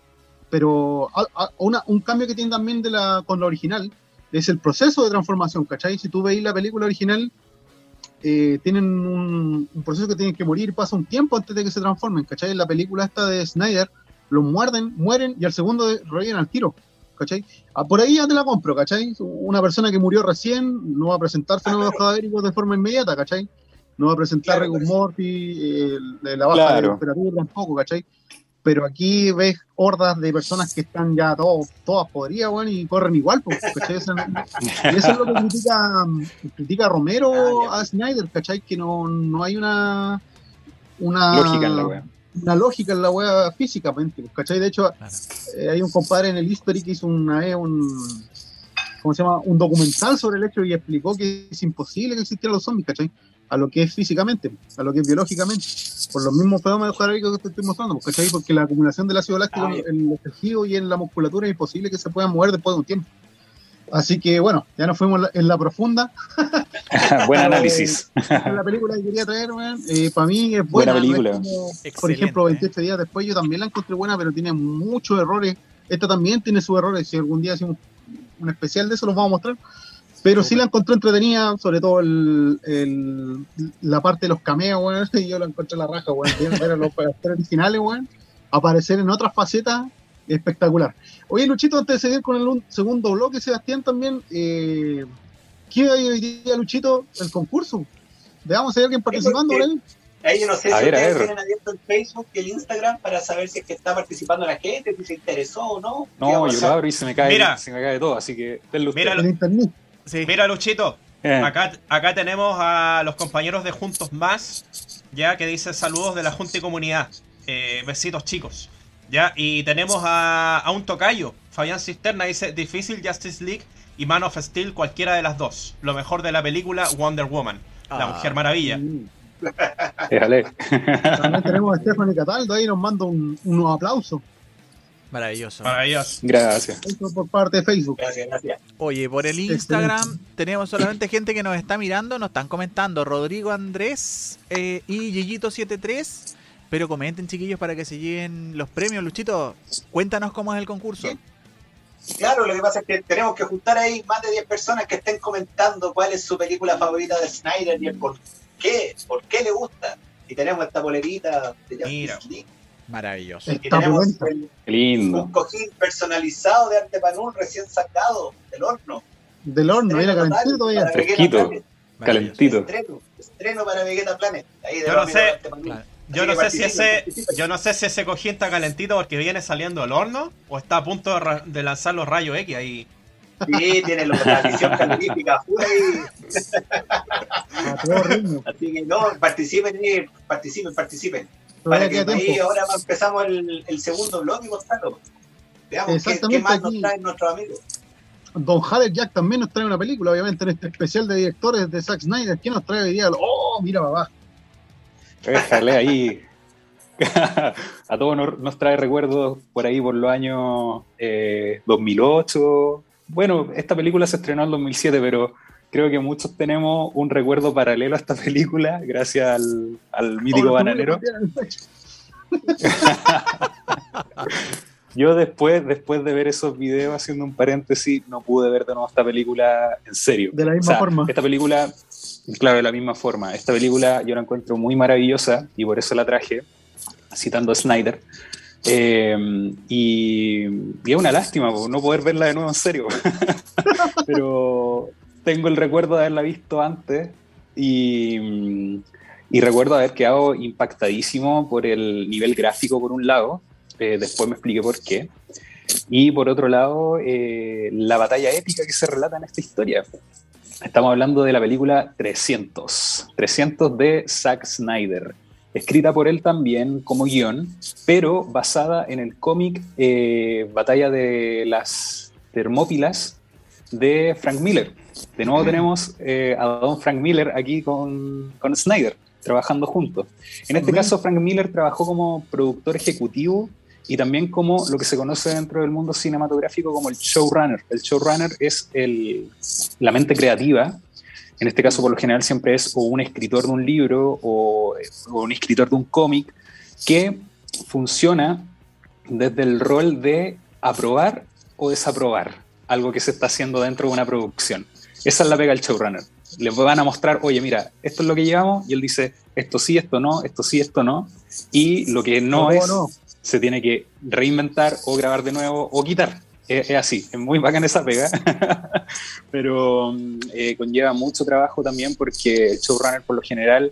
Pero una, un cambio que tiene también de la, con la original es el proceso de transformación, ¿cachai? Si tú veis la película original, eh, tienen un, proceso que tienen que morir, pasa un tiempo antes de que se transformen, ¿cachai? En la película esta de Snyder, los muerden, mueren y al segundo reviven al tiro, ¿cachai? Ah, por ahí ya te la compro, ¿cachai? Una persona que murió recién no va a presentar fenómenos ah, cadavéricos de forma inmediata, ¿cachai? No va a presentar claro, mortis, la baja de temperatura tampoco, ¿cachai? pero aquí ves hordas de personas que están ya todos, todas podridas, bueno, y corren igual, pues, ¿cachai? Eso, y eso es lo que critica, critica Romero ah, a Snyder, ¿cachai? Que no, no hay una, una lógica en la wea. Una lógica en la wea físicamente, ¿cachai? De hecho, eh, hay un compadre en el History que hizo una vez un, ¿cómo se llama? Un documental sobre el hecho y explicó que es imposible que existieran los zombies, ¿cachai? A lo que es físicamente, a lo que es biológicamente, por los mismos fenómenos geográficos que te estoy mostrando, ¿cachai? porque la acumulación del ácido láctico ah, en los tejidos y en la musculatura es imposible que se puedan mover después de un tiempo. Así que bueno, ya nos fuimos en la profunda. (laughs) Buen (laughs) análisis. la película que quería traer, eh, para mí es buena. película. por ejemplo, 28 días después yo también la encontré buena, pero tiene muchos errores. Esta también tiene sus errores. Si algún día hacemos un especial de eso, los vamos a mostrar. Pero sí la encontré entretenida, sobre todo el, la parte de los cameos, weón. (laughs) Yo la encontré la raja, weón. Ver a los originales, weón. Aparecer en otras facetas, espectacular. Oye, Luchito, antes de seguir con el segundo bloque, Sebastián, también, eh, ¿qué hay hoy día, Luchito? El concurso. Veamos si hay alguien participando, ¿verdad? Ahí yo no sé si ustedes tienen abierto el Facebook y el Instagram para saber si es que está participando la gente, si se interesó o no. No, yo lo abro y se me cae, se me cae todo, así que denle Mira, el internet. Mira, Luchito, eh. acá, acá tenemos a los compañeros de Juntos Más, ya que dice saludos de la Junta y Comunidad. Eh, besitos, chicos. Ya, y tenemos a, un tocayo, Fabián Cisterna, dice difícil Justice League y Man of Steel, cualquiera de las dos. Lo mejor de la película Wonder Woman, la ah. Mujer Maravilla. También tenemos a Stephanie Cataldo ahí, nos manda un, un aplauso. Maravilloso. Maravilloso. Gracias. por parte de Facebook. Gracias, gracias. Oye, por el Instagram tenemos solamente gente que nos está mirando, nos están comentando Rodrigo Andrés eh, y Gillito73. Pero comenten, chiquillos, para que se lleven los premios. Luchito, cuéntanos cómo es el concurso. Claro, lo que pasa es que tenemos que juntar ahí más de 10 personas que estén comentando cuál es su película favorita de Snyder y el por qué, por qué le gusta. Y tenemos esta bolerita de Justice Maravilloso. Y tenemos lindo. un cojín personalizado de Artepanul recién sacado del horno. Del horno, mira, calentito todavía. Fresquito, calentito. Estreno, estreno para Vegeta Planet. Ahí yo no sé, yo no sé si ese, yo no sé si ese cojín está calentito porque viene saliendo del horno o está a punto de, lanzar los rayos X ahí. Sí, tiene la visión calorífica. (laughs) Así que no, participen, participen, participen. Para que ahí ahora empezamos el, el segundo bloque, Gonzalo. Veamos qué, qué, más nos traen nuestros amigos. Don Jared Jack también nos trae una película, obviamente, en este especial de directores de Zack Snyder. ¿Quién nos trae hoy día? ¡Oh, mira, papá! Déjale ahí. (laughs) a todos nos, trae recuerdos por ahí por los años 2008. Eh, bueno, esta película se estrenó en 2007, pero creo que muchos tenemos un recuerdo paralelo a esta película, gracias al, mítico bananero. (laughs) Yo después, después de ver esos videos, haciendo un paréntesis, no pude ver de nuevo esta película en serio. De la misma forma. Esta película, claro, de la misma forma. Esta película yo la encuentro muy maravillosa y por eso la traje, citando a Snyder. Eh, y, y, es una lástima no poder verla de nuevo en serio. (laughs) Pero tengo el recuerdo de haberla visto antes y, recuerdo haber quedado impactadísimo por el nivel gráfico por un lado, eh, después me expliqué por qué, y por otro lado eh, la batalla épica que se relata en esta historia. Estamos hablando de la película 300, 300 de Zack Snyder, escrita por él también como guion, pero basada en el cómic eh, Batalla de las Termópilas de Frank Miller. De nuevo tenemos eh, a don Frank Miller aquí con, con Snyder, trabajando juntos. En este caso, Frank Miller trabajó como productor ejecutivo y también como lo que se conoce dentro del mundo cinematográfico como el showrunner. El showrunner es el, la mente creativa, en este caso por lo general siempre es o un escritor de un libro o, o un escritor de un cómic que funciona desde el rol de aprobar o desaprobar algo que se está haciendo dentro de una producción. Esa es la pega del showrunner. Le van a mostrar, oye, mira, esto es lo que llevamos, y él dice, esto sí, esto no, esto sí, esto no, y lo que no, es, se tiene que reinventar o grabar de nuevo o quitar. Es, así, es muy bacán esa pega, (laughs) pero mm, eh, conlleva mucho trabajo también porque el showrunner por lo general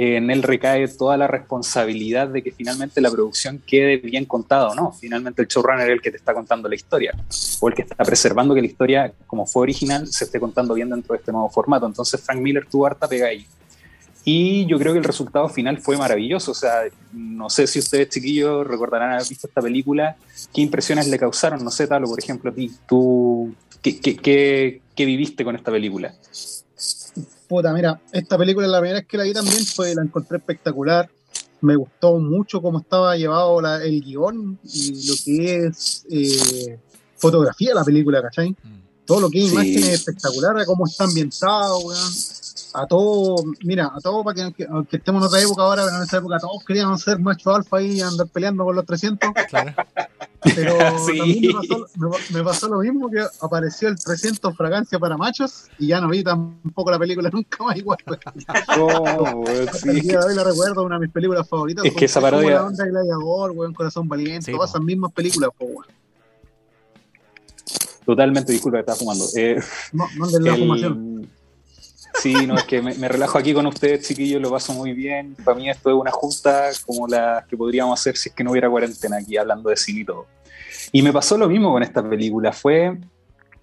en él recae toda la responsabilidad de que finalmente la producción quede bien contada o no. Finalmente el showrunner es el que te está contando la historia o el que está preservando que la historia, como fue original, se esté contando bien dentro de este nuevo formato. Entonces Frank Miller tuvo harta pega ahí. Y yo creo que el resultado final fue maravilloso. O sea, no sé si ustedes, chiquillos, recordarán haber visto esta película. ¿Qué impresiones le causaron? No sé, Talo, por ejemplo, a ti. ¿Tú qué, viviste con esta película? Puta, mira, esta película la primera vez que la vi también fue, la encontré espectacular. Me gustó mucho cómo estaba llevado el guion y lo que es eh, fotografía de la película, ¿cachai? Mm. Todo lo que es imágenes espectacular, cómo está ambientado, weón a todos, mira, a todos, para que, aunque estemos en otra época ahora, pero en esa época todos querían ser macho alfa y andar peleando con los 300. (laughs) Claro. Pero (laughs) también me pasó, lo mismo que apareció el 300 fragancia para machos y ya no vi tampoco la película (laughs) nunca más igual. Oh, sí. la recuerdo, una de mis películas favoritas. Es que esa parodia. La onda Gladiador, weón, Corazón Valiente, todas esas mismas películas, pues, Totalmente, disculpa que estaba fumando. Eh, no, no de la fumación. Sí, no, es que me, relajo aquí con ustedes, chiquillos, lo paso muy bien. Para mí esto es una junta como la que podríamos hacer si es que no hubiera cuarentena aquí hablando de cine y todo. Y me pasó lo mismo con esta película, fue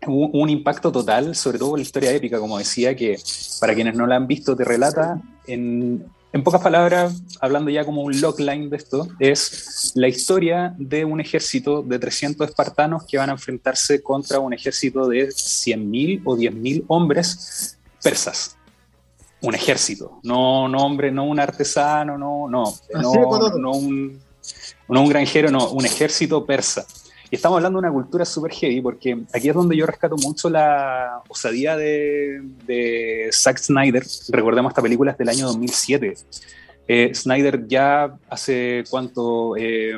un, impacto total, sobre todo la historia épica, como decía, que para quienes no la han visto te relata en, en pocas palabras, hablando ya como un logline de esto, es la historia de un ejército de 300 espartanos que van a enfrentarse contra un ejército de 100.000 o 10.000 hombres persas. Un ejército, no, no hombre, no un artesano, no, no, no, un, no un granjero, no, un ejército persa. Y estamos hablando de una cultura súper heavy, porque aquí es donde yo rescato mucho la osadía de, de Zack Snyder. Recordemos esta película es del año 2007. Eh, Snyder ya hace cuánto, eh,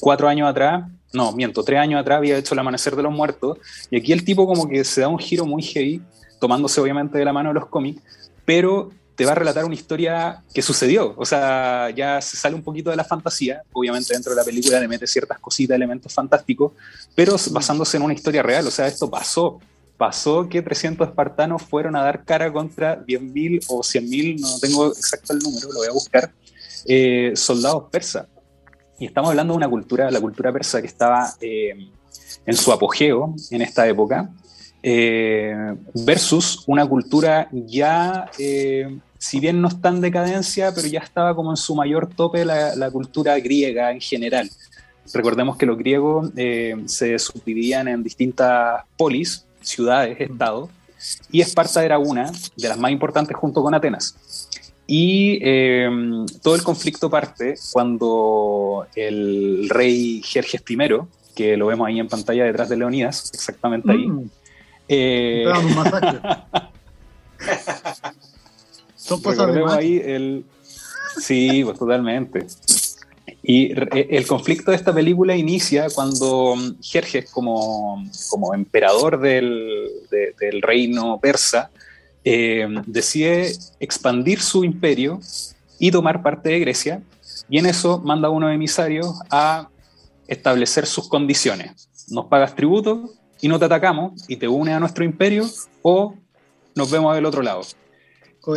cuatro años atrás, no, miento, tres años atrás había hecho El Amanecer de los Muertos, y aquí el tipo como que se da un giro muy heavy tomándose obviamente de la mano de los cómics, pero te va a relatar una historia que sucedió. O sea, ya se sale un poquito de la fantasía. Obviamente dentro de la película le mete ciertas cositas, elementos fantásticos, pero basándose en una historia real. O sea, esto pasó. Pasó que 300 espartanos fueron a dar cara contra 10.000 o 100.000, no tengo exacto el número, lo voy a buscar, eh, soldados persas. Y estamos hablando de una cultura, la cultura persa que estaba eh, en su apogeo en esta época, eh, versus una cultura ya, eh, si bien no está en decadencia, pero ya estaba como en su mayor tope la, cultura griega en general. Recordemos que los griegos eh, se subdividían en distintas polis, ciudades, estados, y Esparta era una de las más importantes junto con Atenas. Y todo el conflicto parte cuando el rey Jerjes I, que lo vemos ahí en pantalla detrás de Leonidas, exactamente ahí, mm. Eh, un masacre. (laughs) Son cosas de ahí el... Sí, pues totalmente. Y el conflicto de esta película inicia cuando Jerjes, como, como emperador del, del reino persa, eh, decide expandir su imperio y tomar parte de Grecia, y en eso manda a unos emisarios a establecer sus condiciones. Nos pagas tributo y no te atacamos y te unes a nuestro imperio o nos vemos del otro lado.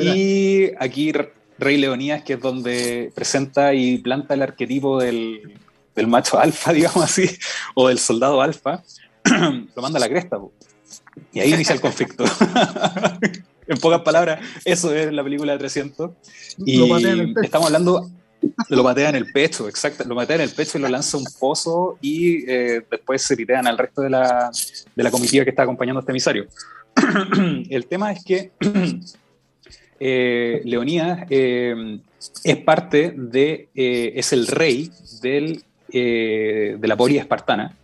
Y aquí Rey Leonidas, que es donde presenta y planta el arquetipo del, del macho alfa, (laughs) digamos así, o del soldado alfa, (clears throat) lo manda a la cresta. Y ahí inicia el conflicto. (laughs) en pocas palabras, eso es la película de 300. Y estamos hablando lo patea en el pecho, exacto. Lo patea en el pecho y lo lanza a un pozo y eh, después se pitean al resto de la, de la comitiva que está acompañando a este emisario. (clears throat) el tema es que (clears throat) eh, Leonidas eh, es parte de, es el rey del de la polis espartana.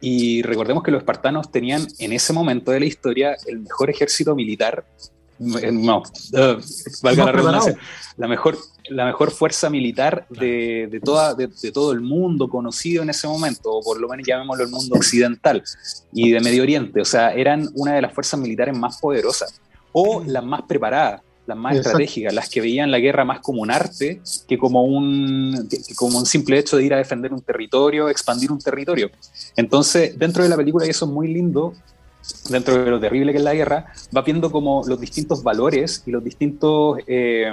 Y recordemos que los espartanos tenían en ese momento de la historia el mejor ejército militar no, uh, valga la redundancia, la mejor, la mejor fuerza militar de, de toda, de, todo el mundo conocido en ese momento, o por lo menos llamémoslo el mundo occidental y de Medio Oriente. O sea, eran una de las fuerzas militares más poderosas o las más preparadas, las más estratégicas, las que veían la guerra más como un arte que como un, como un simple hecho de ir a defender un territorio, expandir un territorio. Entonces, dentro de la película, y eso es muy lindo, dentro de lo terrible que es la guerra, va viendo como los distintos valores y los distintos, eh,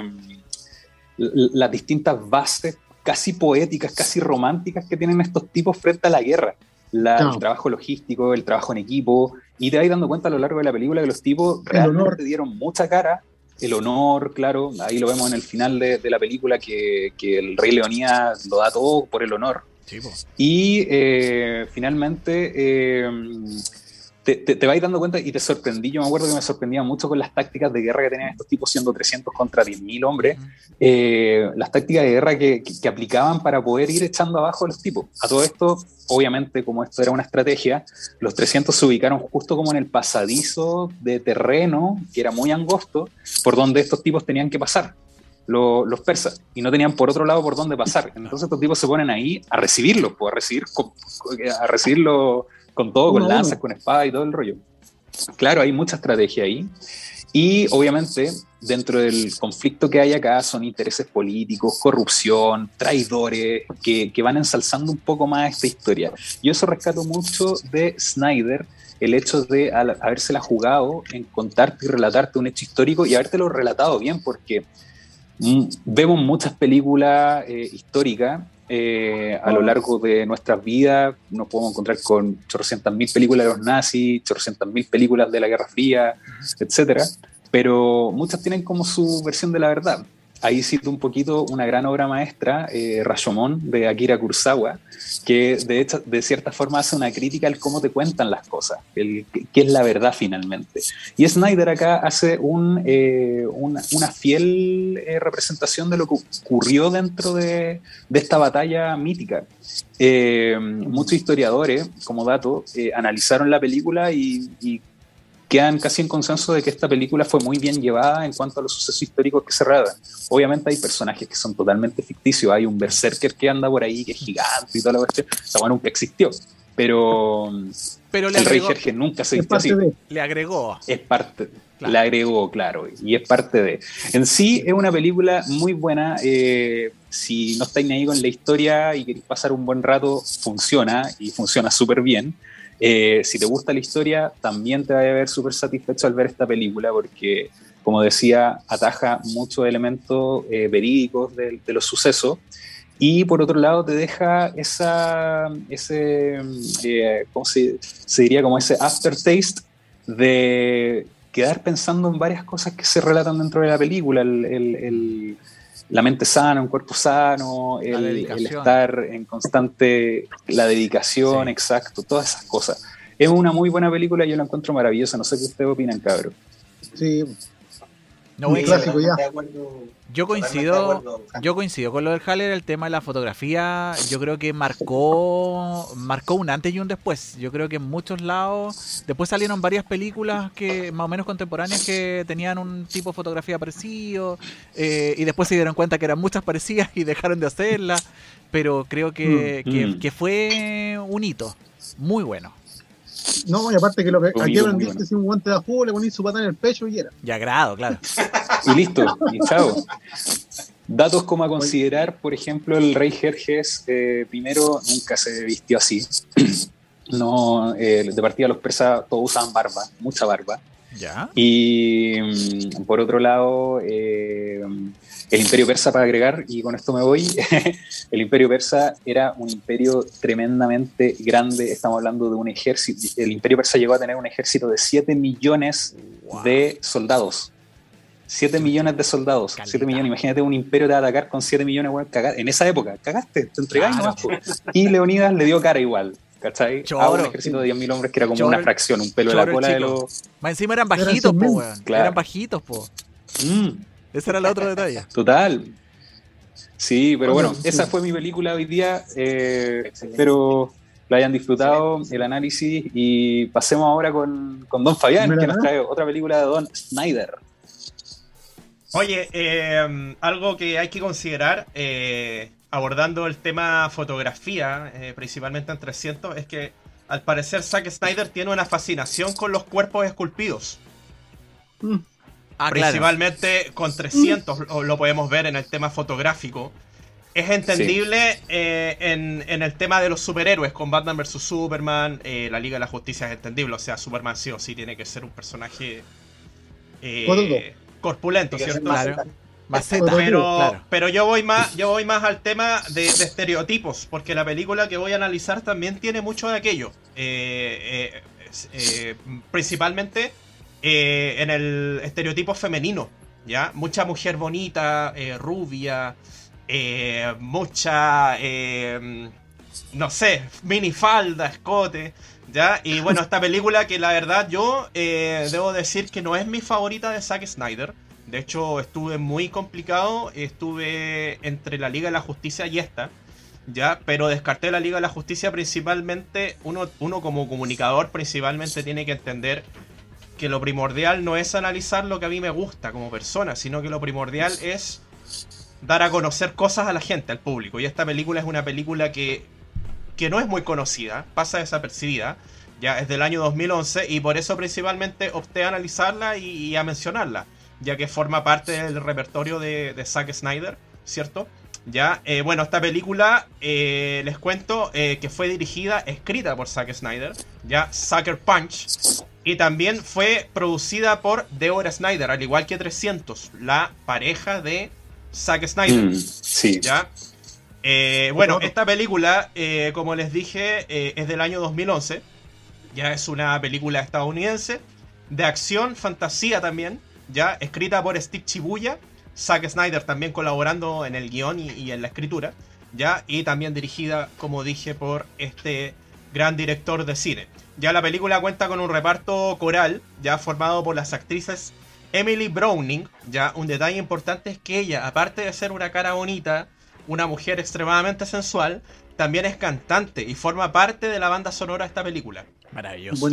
las distintas bases casi poéticas, casi románticas que tienen estos tipos frente a la guerra. El trabajo logístico, el trabajo en equipo, y te vas dando cuenta a lo largo de la película que los tipos realmente dieron mucha cara, el honor, claro, ahí lo vemos en el final de, la película, que, que, el rey Leonidas lo da todo por el honor. y eh, finalmente... Eh, te, te, vais dando cuenta y te sorprendí. Yo me acuerdo que me sorprendía mucho con las tácticas de guerra que tenían estos tipos, siendo 300 contra 10.000 hombres, eh, las tácticas de guerra que, que, aplicaban para poder ir echando abajo a los tipos. A todo esto, obviamente, como esto era una estrategia, los 300 se ubicaron justo como en el pasadizo de terreno, que era muy angosto, por donde estos tipos tenían que pasar. Los, persas y no tenían por otro lado por dónde pasar. Entonces estos tipos se ponen ahí a recibirlos, pues, a recibir, a recibirlo con todo, con lanzas, con espada y todo el rollo. Claro, hay mucha estrategia ahí. Y obviamente, dentro del conflicto que hay acá, son intereses políticos, corrupción, traidores, que, que van ensalzando un poco más esta historia. Yo eso rescato mucho de Snyder, el hecho de habérsela jugado en contarte y relatarte un hecho histórico y habértelo relatado bien, porque mm, vemos muchas películas eh, históricas eh, a lo largo de nuestras vidas. Nos podemos encontrar con chorrocientas mil películas de los nazis, chorrocientas mil películas de la Guerra Fría, etcétera, pero muchas tienen como su versión de la verdad ahí cito un poquito una gran obra maestra, eh, Rashomon, de Akira Kurosawa, que de, cierta forma hace una crítica al cómo te cuentan las cosas, el, qué es la verdad finalmente. Y Snyder acá hace eh, una, fiel eh, representación de lo que ocurrió dentro de, esta batalla mítica. muchos historiadores, como dato, analizaron la película y quedan casi en consenso de que esta película fue muy bien llevada en cuanto a los sucesos históricos que se. Obviamente hay personajes que son totalmente ficticios, hay un berserker que anda por ahí, que es gigante y toda la cuestión, esa bueno, nunca existió, pero, pero el rey Jerje nunca se vistió así. Le agregó. Es parte, le agregó, claro, y es parte de... En sí es una película muy buena, eh, si no estáis ahí con la historia y queréis pasar un buen rato, funciona y funciona súper bien. Eh, si te gusta la historia, también te va a ver súper satisfecho al ver esta película porque, como decía, ataja muchos elementos eh, verídicos de, los sucesos y por otro lado te deja esa, ese, eh, ¿cómo se, diría? Como ese aftertaste de quedar pensando en varias cosas que se relatan dentro de la película. el la mente sana, un cuerpo sano, el, estar en constante, la dedicación, exacto, todas esas cosas. Es una muy buena película, yo la encuentro maravillosa, no sé qué ustedes opinan, cabrón. Sí, no, clásico ya. Yo coincido, yo coincido con lo del Haller, el tema de la fotografía, yo creo que marcó, marcó un antes y un después. Yo creo que en muchos lados, después salieron varias películas que más o menos contemporáneas que tenían un tipo de fotografía parecido, eh, y después se dieron cuenta que eran muchas parecidas y dejaron de hacerlas, pero creo que, mm, que mm. fue un hito muy bueno. No, y aparte que lo que aquí aprendiste si un guante de jugo, le ponís su pata en el pecho y era. Y agrado, claro. y listo, y chao. Datos como a considerar, por ejemplo, el rey Jerjes eh, primero nunca se vistió así. (clears throat) no, eh, de partida los persas todos usaban barba, mucha barba. ¿Ya? Y mm, por otro lado, eh, el imperio persa, para agregar, y con esto me voy, (laughs) el imperio persa era un imperio tremendamente grande, estamos hablando de un ejército, el imperio persa llegó a tener un ejército de 7 millones de soldados. 7 millones de soldados, 7 millones, imagínate un imperio de atacar con 7 millones, en esa época, cagaste, te entregáis Y Leonidas le dio cara igual, ¿cachai? A un ejército de 10.000 hombres que era como una fracción, un pelo de la cola de los... Más encima eran bajitos, po, weón. Eran bajitos, po. Mm. Ese era el otro detalle. (laughs) Total. Sí, pero bueno, esa fue mi película hoy día. Eh, espero la hayan disfrutado, el análisis. Y pasemos ahora con, con Don Fabián, que nos trae otra película de Don Snyder. Oye, eh, algo que hay que considerar, eh, abordando el tema fotografía, principalmente en 300, es que al parecer Zack Snyder tiene una fascinación con los cuerpos esculpidos. Mm. Ah, Principalmente con 300 lo podemos ver en el tema fotográfico. Es entendible eh, en, el tema de los superhéroes, con Batman vs. Superman, eh, la Liga de la Justicia es entendible, o sea, Superman sí o sí tiene que ser un personaje eh, corpulento, ¿cierto? Claro. pero, pero yo voy más, yo voy más al tema de, estereotipos, porque la película que voy a analizar también tiene mucho de aquello. principalmente eh, en el estereotipo femenino, ¿ya? Mucha mujer bonita, eh, rubia, eh, mucha, no sé, minifalda, escote, ¿ya? Y bueno, esta película que la verdad yo debo decir que no es mi favorita de Zack Snyder. De hecho, estuve muy complicado, estuve entre la Liga de la Justicia y esta. ¿ya? Pero descarté la Liga de la Justicia principalmente, uno, uno como comunicador principalmente tiene que entender que lo primordial no es analizar lo que a mí me gusta como persona, sino que lo primordial es dar a conocer cosas a la gente, al público. Y esta película es una película que, que no es muy conocida, pasa desapercibida, ya es del año 2011 y por eso principalmente opté a analizarla y, a mencionarla, ya que forma parte del repertorio de, Zack Snyder, ¿cierto? Ya, eh, bueno, esta película eh, les cuento eh, que fue dirigida, escrita por Zack Snyder, ya Sucker Punch, y también fue producida por Deborah Snyder, al igual que 300, la pareja de Zack Snyder. Mm, sí. ¿Ya? bueno, esta película, como les dije, es del año 2011. Ya es una película estadounidense de acción, fantasía también. Ya escrita por Steve Chibuya Zack Snyder también colaborando en el guion y, en la escritura, ¿ya? Y también dirigida, como dije, por este gran director de cine. Ya la película cuenta con un reparto coral, ya formado por las actrices Emily Browning, ya un detalle importante es que ella, aparte de ser una cara bonita, una mujer extremadamente sensual, también es cantante y forma parte de la banda sonora de esta película. Maravilloso.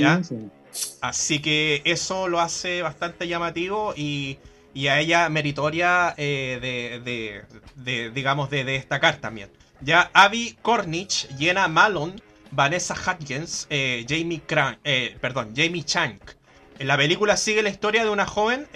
Así que eso lo hace bastante llamativo y y a ella meritoria eh, de, digamos, de, destacar también. Ya Abby Cornish, Jenna Malone, Vanessa Hudgens, eh, Jamie, eh, perdón, Jamie Chang. La película sigue la historia de una joven,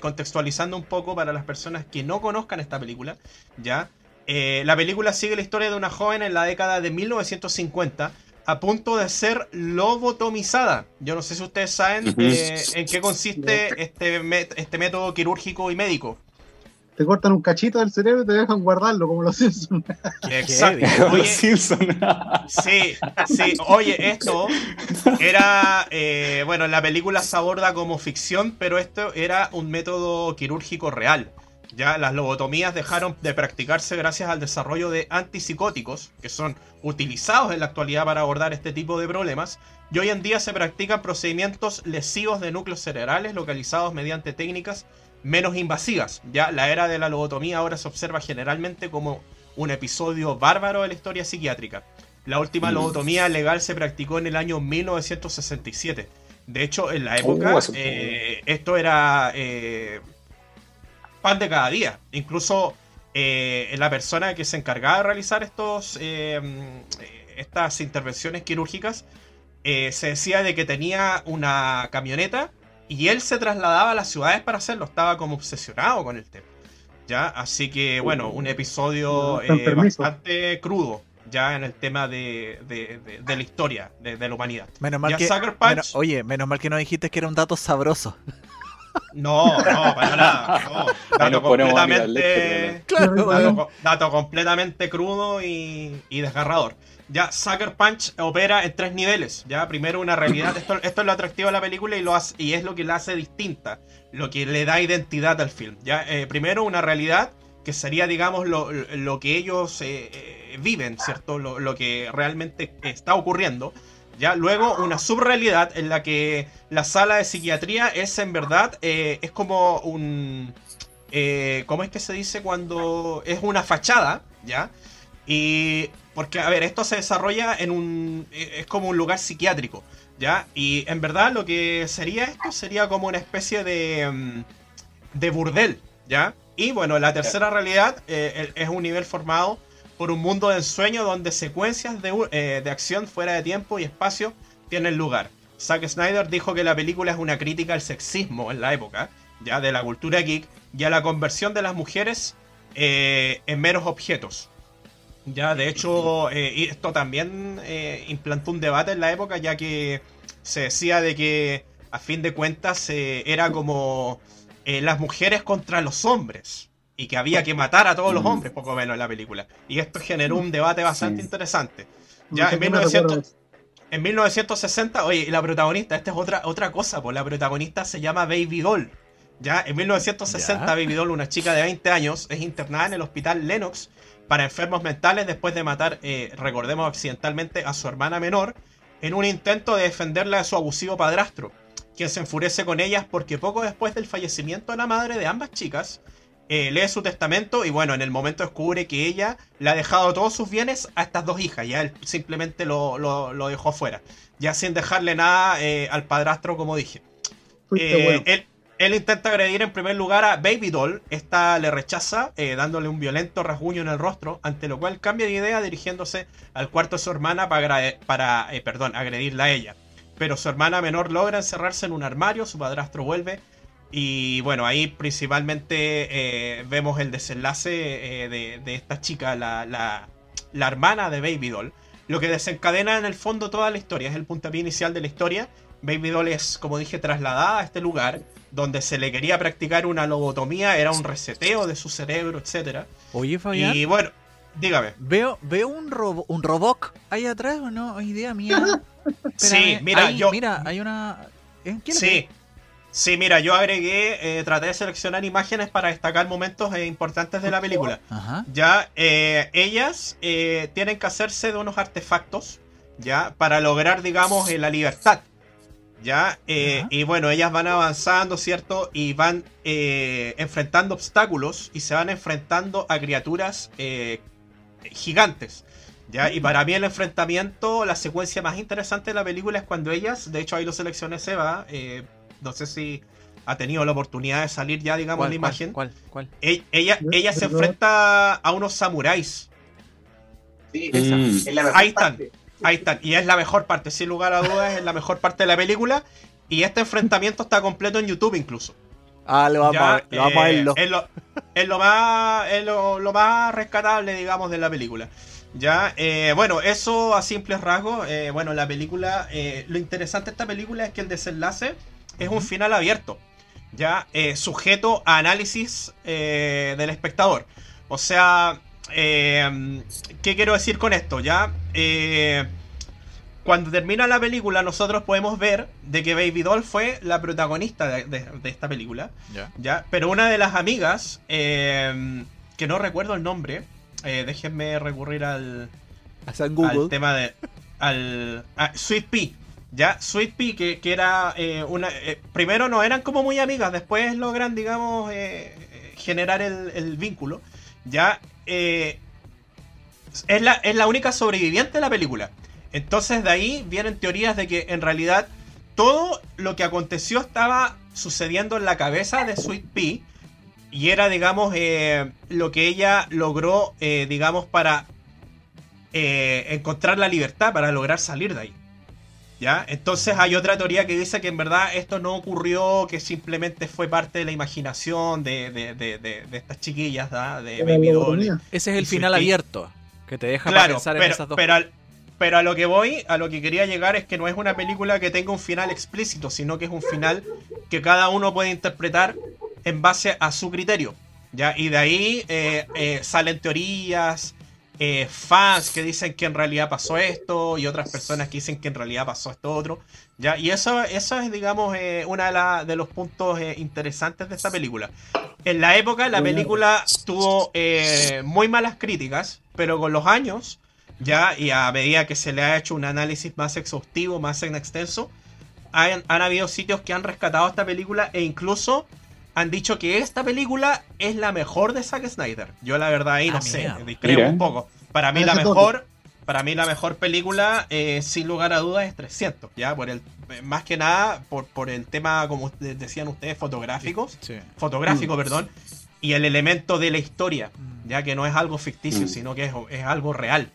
contextualizando un poco para las personas que no conozcan esta película, ¿ya? la película sigue la historia de una joven en la década de 1950 a punto de ser lobotomizada. Yo no sé si ustedes saben eh, en qué consiste este, este método quirúrgico y médico. Te cortan un cachito del cerebro y te dejan guardarlo, como los Simpsons. (laughs) Exacto. Oye, sí, sí. Oye, esto era. Eh, bueno, en la película se aborda como ficción, pero esto era un método quirúrgico real. Ya las lobotomías dejaron de practicarse gracias al desarrollo de antipsicóticos, que son utilizados en la actualidad para abordar este tipo de problemas, y hoy en día se practican procedimientos lesivos de núcleos cerebrales localizados mediante técnicas menos invasivas. Ya la era de la lobotomía ahora se observa generalmente como un episodio bárbaro de la historia psiquiátrica. La última mm. lobotomía legal se practicó en el año 1967. De hecho, en la época, uh, eh, esto era eh, pan de cada día. Incluso eh, la persona que se encargaba de realizar estos, estas intervenciones quirúrgicas se decía de que tenía una camioneta y él se trasladaba a las ciudades para hacerlo. Estaba como obsesionado con el tema. ¿ya? Así que, bueno, un episodio bastante crudo ya en el tema de, la historia de, la humanidad. Menos mal que, oye, menos mal que no dijiste que era un dato sabroso. No, no, para nada. (laughs) Dato, completamente, dato, completamente crudo y, desgarrador. Ya, Sucker Punch opera en tres niveles. Ya, primero una realidad. Esto, esto es lo atractivo de la película y, lo y es lo que la hace distinta. Lo que le da identidad al film. Ya, eh, primero una realidad que sería, digamos, lo, lo que ellos eh, eh, viven, ¿cierto? Lo, lo que realmente está ocurriendo. ¿Ya? Luego una subrealidad en la que la sala de psiquiatría es en verdad, eh, es como un, eh, ¿cómo es que se dice cuando es una fachada? ¿Ya? Y porque, a ver, esto se desarrolla en un... es como un lugar psiquiátrico, ¿ya? Y en verdad lo que sería esto sería como una especie de... Mm, de burdel, ¿ya? Y bueno, la tercera realidad eh, es un nivel formado por un mundo de ensueño donde secuencias de, de acción fuera de tiempo y espacio tienen lugar. Zack Snyder dijo que la película es una crítica al sexismo en la época, ya de la cultura geek, y a la conversión de las mujeres eh, en meros objetos. Ya, de hecho, eh, esto también eh, implantó un debate en la época, ya que se decía de que, a fin de cuentas, era como las mujeres contra los hombres y que había que matar a todos los hombres, poco menos, en la película. Y esto generó un debate bastante interesante. Ya en 1900, en 1960, oye, la protagonista, esta es otra, otra cosa, pues la protagonista se llama Baby Doll. Ya, en 1960, Baby Doll, una chica de 20 años, es internada en el hospital Lennox para enfermos mentales después de matar, eh, recordemos accidentalmente, a su hermana menor en un intento de defenderla de su abusivo padrastro, quien se enfurece con ellas porque poco después del fallecimiento de la madre de ambas chicas, eh, lee su testamento y bueno, en el momento descubre que ella le ha dejado todos sus bienes a estas dos hijas, ya él simplemente lo, dejó fuera, ya sin dejarle nada eh, al padrastro como dije. Eh, él, intenta agredir en primer lugar a Baby Doll, esta le rechaza dándole un violento rasguño en el rostro, ante lo cual cambia de idea dirigiéndose al cuarto de su hermana para, para perdón, agredirla a ella. Pero su hermana menor logra encerrarse en un armario, su padrastro vuelve y bueno, ahí principalmente eh, vemos el desenlace eh, de, esta chica, la, la, la, hermana de Baby Doll. Lo que desencadena en el fondo toda la historia, es el puntapié inicial de la historia. Baby Doll es, como dije, trasladada a este lugar donde se le quería practicar una lobotomía, era un reseteo de su cerebro, etc. Oye, Fabián. Y bueno, dígame. Veo, veo un, robo, un robot ahí atrás, ¿o no? Idea mía. (laughs) sí, mira, yo. Mira, hay una. ¿En qué sí. Sí, mira, yo agregué, eh, traté de seleccionar imágenes para destacar momentos eh, importantes de la película. Ya, eh, ellas tienen que hacerse de unos artefactos, ya, para lograr, digamos, la libertad. Ya, y bueno, ellas van avanzando, ¿cierto? Y van enfrentando obstáculos y se van enfrentando a criaturas gigantes. ¿Ya? Y para mí el enfrentamiento, la secuencia más interesante de la película es cuando ellas, de hecho ahí lo seleccioné Seba, eh, no sé si ha tenido la oportunidad de salir ya, digamos, en la imagen. ¿Cuál? ¿Cuál? E-, ella, ella se enfrenta a unos samuráis. Sí, esa, mm. es la mejor ahí están, ahí están. Y es la mejor parte, sin lugar a dudas, es la mejor parte de la película. Y este enfrentamiento está completo en YouTube incluso. Ah, lo vamos, a, lo vamos a eh, verlo. Es, lo, es lo, más, es lo, más rescatable, digamos, de la película. Ya, eh, bueno, eso a simples rasgos. Eh, bueno, la película, lo interesante de esta película es que el desenlace es un final abierto, ya eh, sujeto a análisis eh, del espectador. O sea, eh, ¿qué quiero decir con esto? Ya, cuando termina la película, nosotros podemos ver de que Baby Doll fue la protagonista de, esta película. Ya. Pero una de las amigas, que no recuerdo el nombre, déjenme recurrir al, al tema de. Al, Sweet Pea. Ya, Sweet Pea, que, era eh, una. Eh, primero no eran como muy amigas, después logran, digamos, eh, generar el, vínculo. Ya, es, la, es la única sobreviviente de la película. Entonces de ahí vienen teorías de que en realidad todo lo que aconteció estaba sucediendo en la cabeza de Sweet Pea. Y era, digamos, lo que ella logró, digamos, para encontrar la libertad, para lograr salir de ahí. ¿Ya? Entonces hay otra teoría que dice que en verdad esto no ocurrió, que simplemente fue parte de la imaginación de, de, de, estas chiquillas, de Baby Doll. Ese es el final abierto, que te deja pensar en esas dos pero, pero a lo que voy, a lo que quería llegar es que no es una película que tenga un final explícito, sino que es un final que cada uno puede interpretar en base a su criterio. ¿ya? Y de ahí eh, eh, salen teorías, eh, fans que dicen que en realidad pasó esto y otras personas que dicen que en realidad pasó esto otro. ¿ya? Y eso, eso es, digamos, eh, uno de, de, los puntos eh, interesantes de esta película. En la época la película tuvo muy malas críticas, pero con los años, ya, y a medida que se le ha hecho un análisis más exhaustivo, más extenso, han, han habido sitios que han rescatado esta película e incluso han dicho que esta película es la mejor de Zack Snyder. Yo la verdad ahí no Ah, sé, mira. discrepo un poco. Para mí la mejor, para mí la mejor película, eh, sin lugar a dudas, es 300, ya por el, eh, más que nada por, por el tema, como decían ustedes, fotográficos, Sí. fotográfico, perdón, y el elemento de la historia, Mm. ya que no es algo ficticio, Mm. sino que es, es algo real.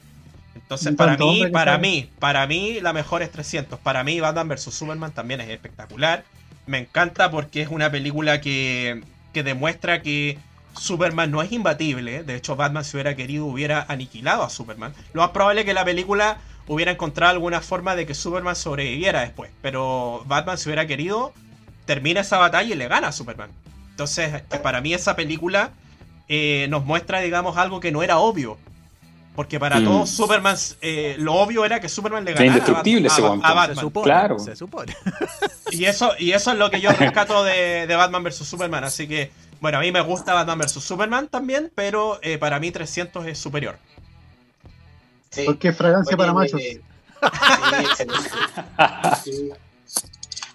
Entonces, para mí, para mí, para mí, la mejor es 300. Para mí, Batman vs. Superman también es espectacular. Me encanta porque es una película que, que demuestra que Superman no es imbatible. De hecho, Batman, si hubiera querido, hubiera aniquilado a Superman. Lo más probable es que la película hubiera encontrado alguna forma de que Superman sobreviviera después. Pero Batman, si hubiera querido, termina esa batalla y le gana a Superman. Entonces, para mí, esa película eh, nos muestra, digamos, algo que no era obvio. Porque para Mm. todos, Superman, eh, lo obvio era que Superman le ganara a, indestructible ese Se Batman. supone. Claro. Se supone. (laughs) Y eso, y eso es lo que yo (laughs) rescato de, de Batman vs. Superman. Así que, bueno, a mí me gusta Batman vs. Superman también, pero eh, para mí 300 es superior. Sí. Porque es fragancia Oye, para machos. (laughs) eh, sí.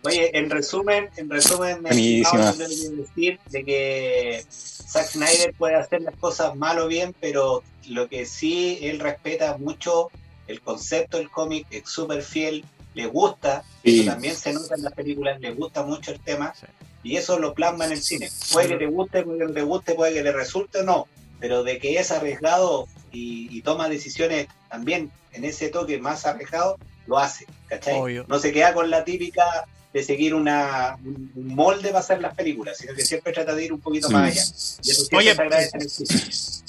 Oye, en resumen, en resumen, quiero decir de que Zack Snyder puede hacer las cosas mal o bien, pero lo que sí él respeta mucho el concepto del cómic, es súper fiel, le gusta, Sí. eso también se nota en las películas, le gusta mucho el tema Sí. y eso lo plasma en el cine. Puede que te guste, puede que no te guste, puede que le resulte o no, pero de que es arriesgado y, y toma decisiones también en ese toque más arriesgado, lo hace, ¿cachai? Obvio. No se queda con la típica de seguir una, un molde para hacer las películas, sino que siempre trata de ir un poquito más allá. Y eso Oye, se agradece en el cine.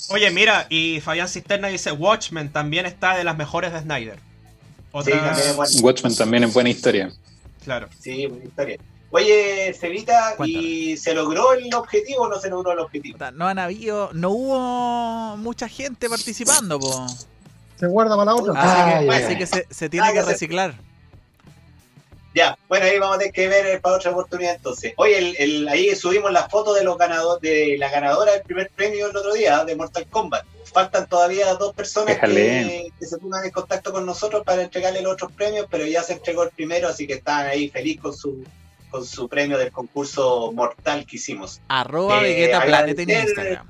Oye, mira, y Fabián Cisterna dice, Watchmen también está de las mejores de Snyder. Sí, Otra, también es bueno. Watchmen también es buena historia. claro. Sí, buena historia. Oye, Cevita. ¿y se logró el objetivo o no se logró el objetivo? No han habido, no hubo mucha gente participando, po. Se guarda para la otra. Así Ah, que, así que se, se tiene Ah, que reciclar. Ya, bueno, ahí vamos a tener que ver para otra oportunidad entonces. Oye, el, el- ahí subimos las fotos de los ganadores, de la ganadora del primer premio el otro día, de Mortal Kombat. Faltan todavía dos personas que, se pongan en contacto con nosotros para entregarle los otros premios, pero ya se entregó el primero, así que están ahí feliz con su con su premio del concurso mortal que hicimos. Arroba Eh, Vegeta Planet en Instagram.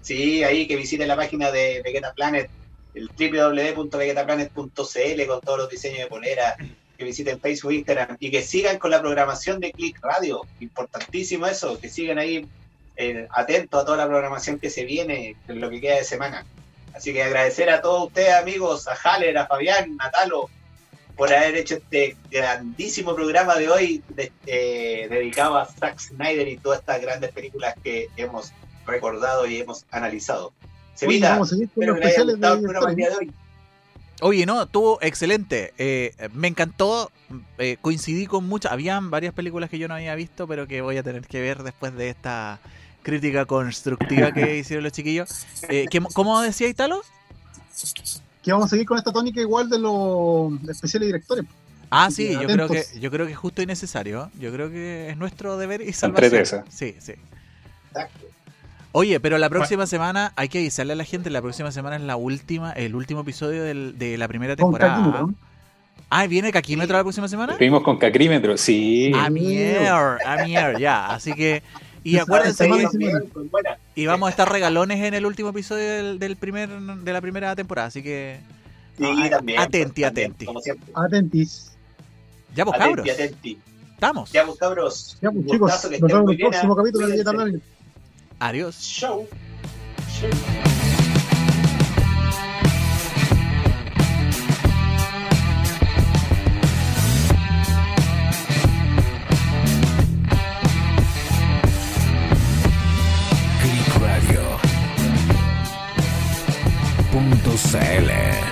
Sí, ahí que visiten la página de Vegeta Planet, el www.vegetaplanet.cl con todos los diseños de polera, que visiten Facebook, Instagram y que sigan con la programación de Click Radio. Importantísimo eso, que sigan ahí eh, atentos a toda la programación que se viene en lo que queda de semana. Así que agradecer a todos ustedes, amigos, a Haller, a Fabián, a Talo, por haber hecho este grandísimo programa de hoy de- eh, dedicado a Zack Snyder y todas estas grandes películas que hemos recordado y hemos analizado. Sevita, espero que les haya gustado el programa de hoy. Oye, no, estuvo excelente. Eh, me encantó. eh, coincidí con muchas. Habían varias películas que yo no había visto, pero que voy a tener que ver después de esta crítica constructiva que (laughs) hicieron los chiquillos. Eh, ¿qué- ¿Cómo decía Italo? Que vamos a seguir con esta tónica igual de los especiales directores. Ah, sí, yo creo que, yo creo que es justo y necesario. Yo creo que es nuestro deber y salvación. esa. Sí, sí. Exacto. Oye, pero la próxima semana hay que avisarle a la gente, la próxima semana es la última, el último episodio del- de la primera temporada. Ah, ¿viene Kakímetro la próxima semana? Estuvimos con Cacrímetro, sí. A mier, a mier, ya. Así que. Y Esa (laughs) acuérdense que y vamos a estar regalones en el último episodio del, del primer de la primera temporada, así que Sí, Ah, también. atenti, pues, también, atenti. Como siempre. Atentis. ya pues cabros, Atenti, atenti. estamos. Ya, pues, cabros. Ya, pues, Un chicos, nos vemos en el próximo ¿ah? capítulo de. Adiós. Show. Punto CL.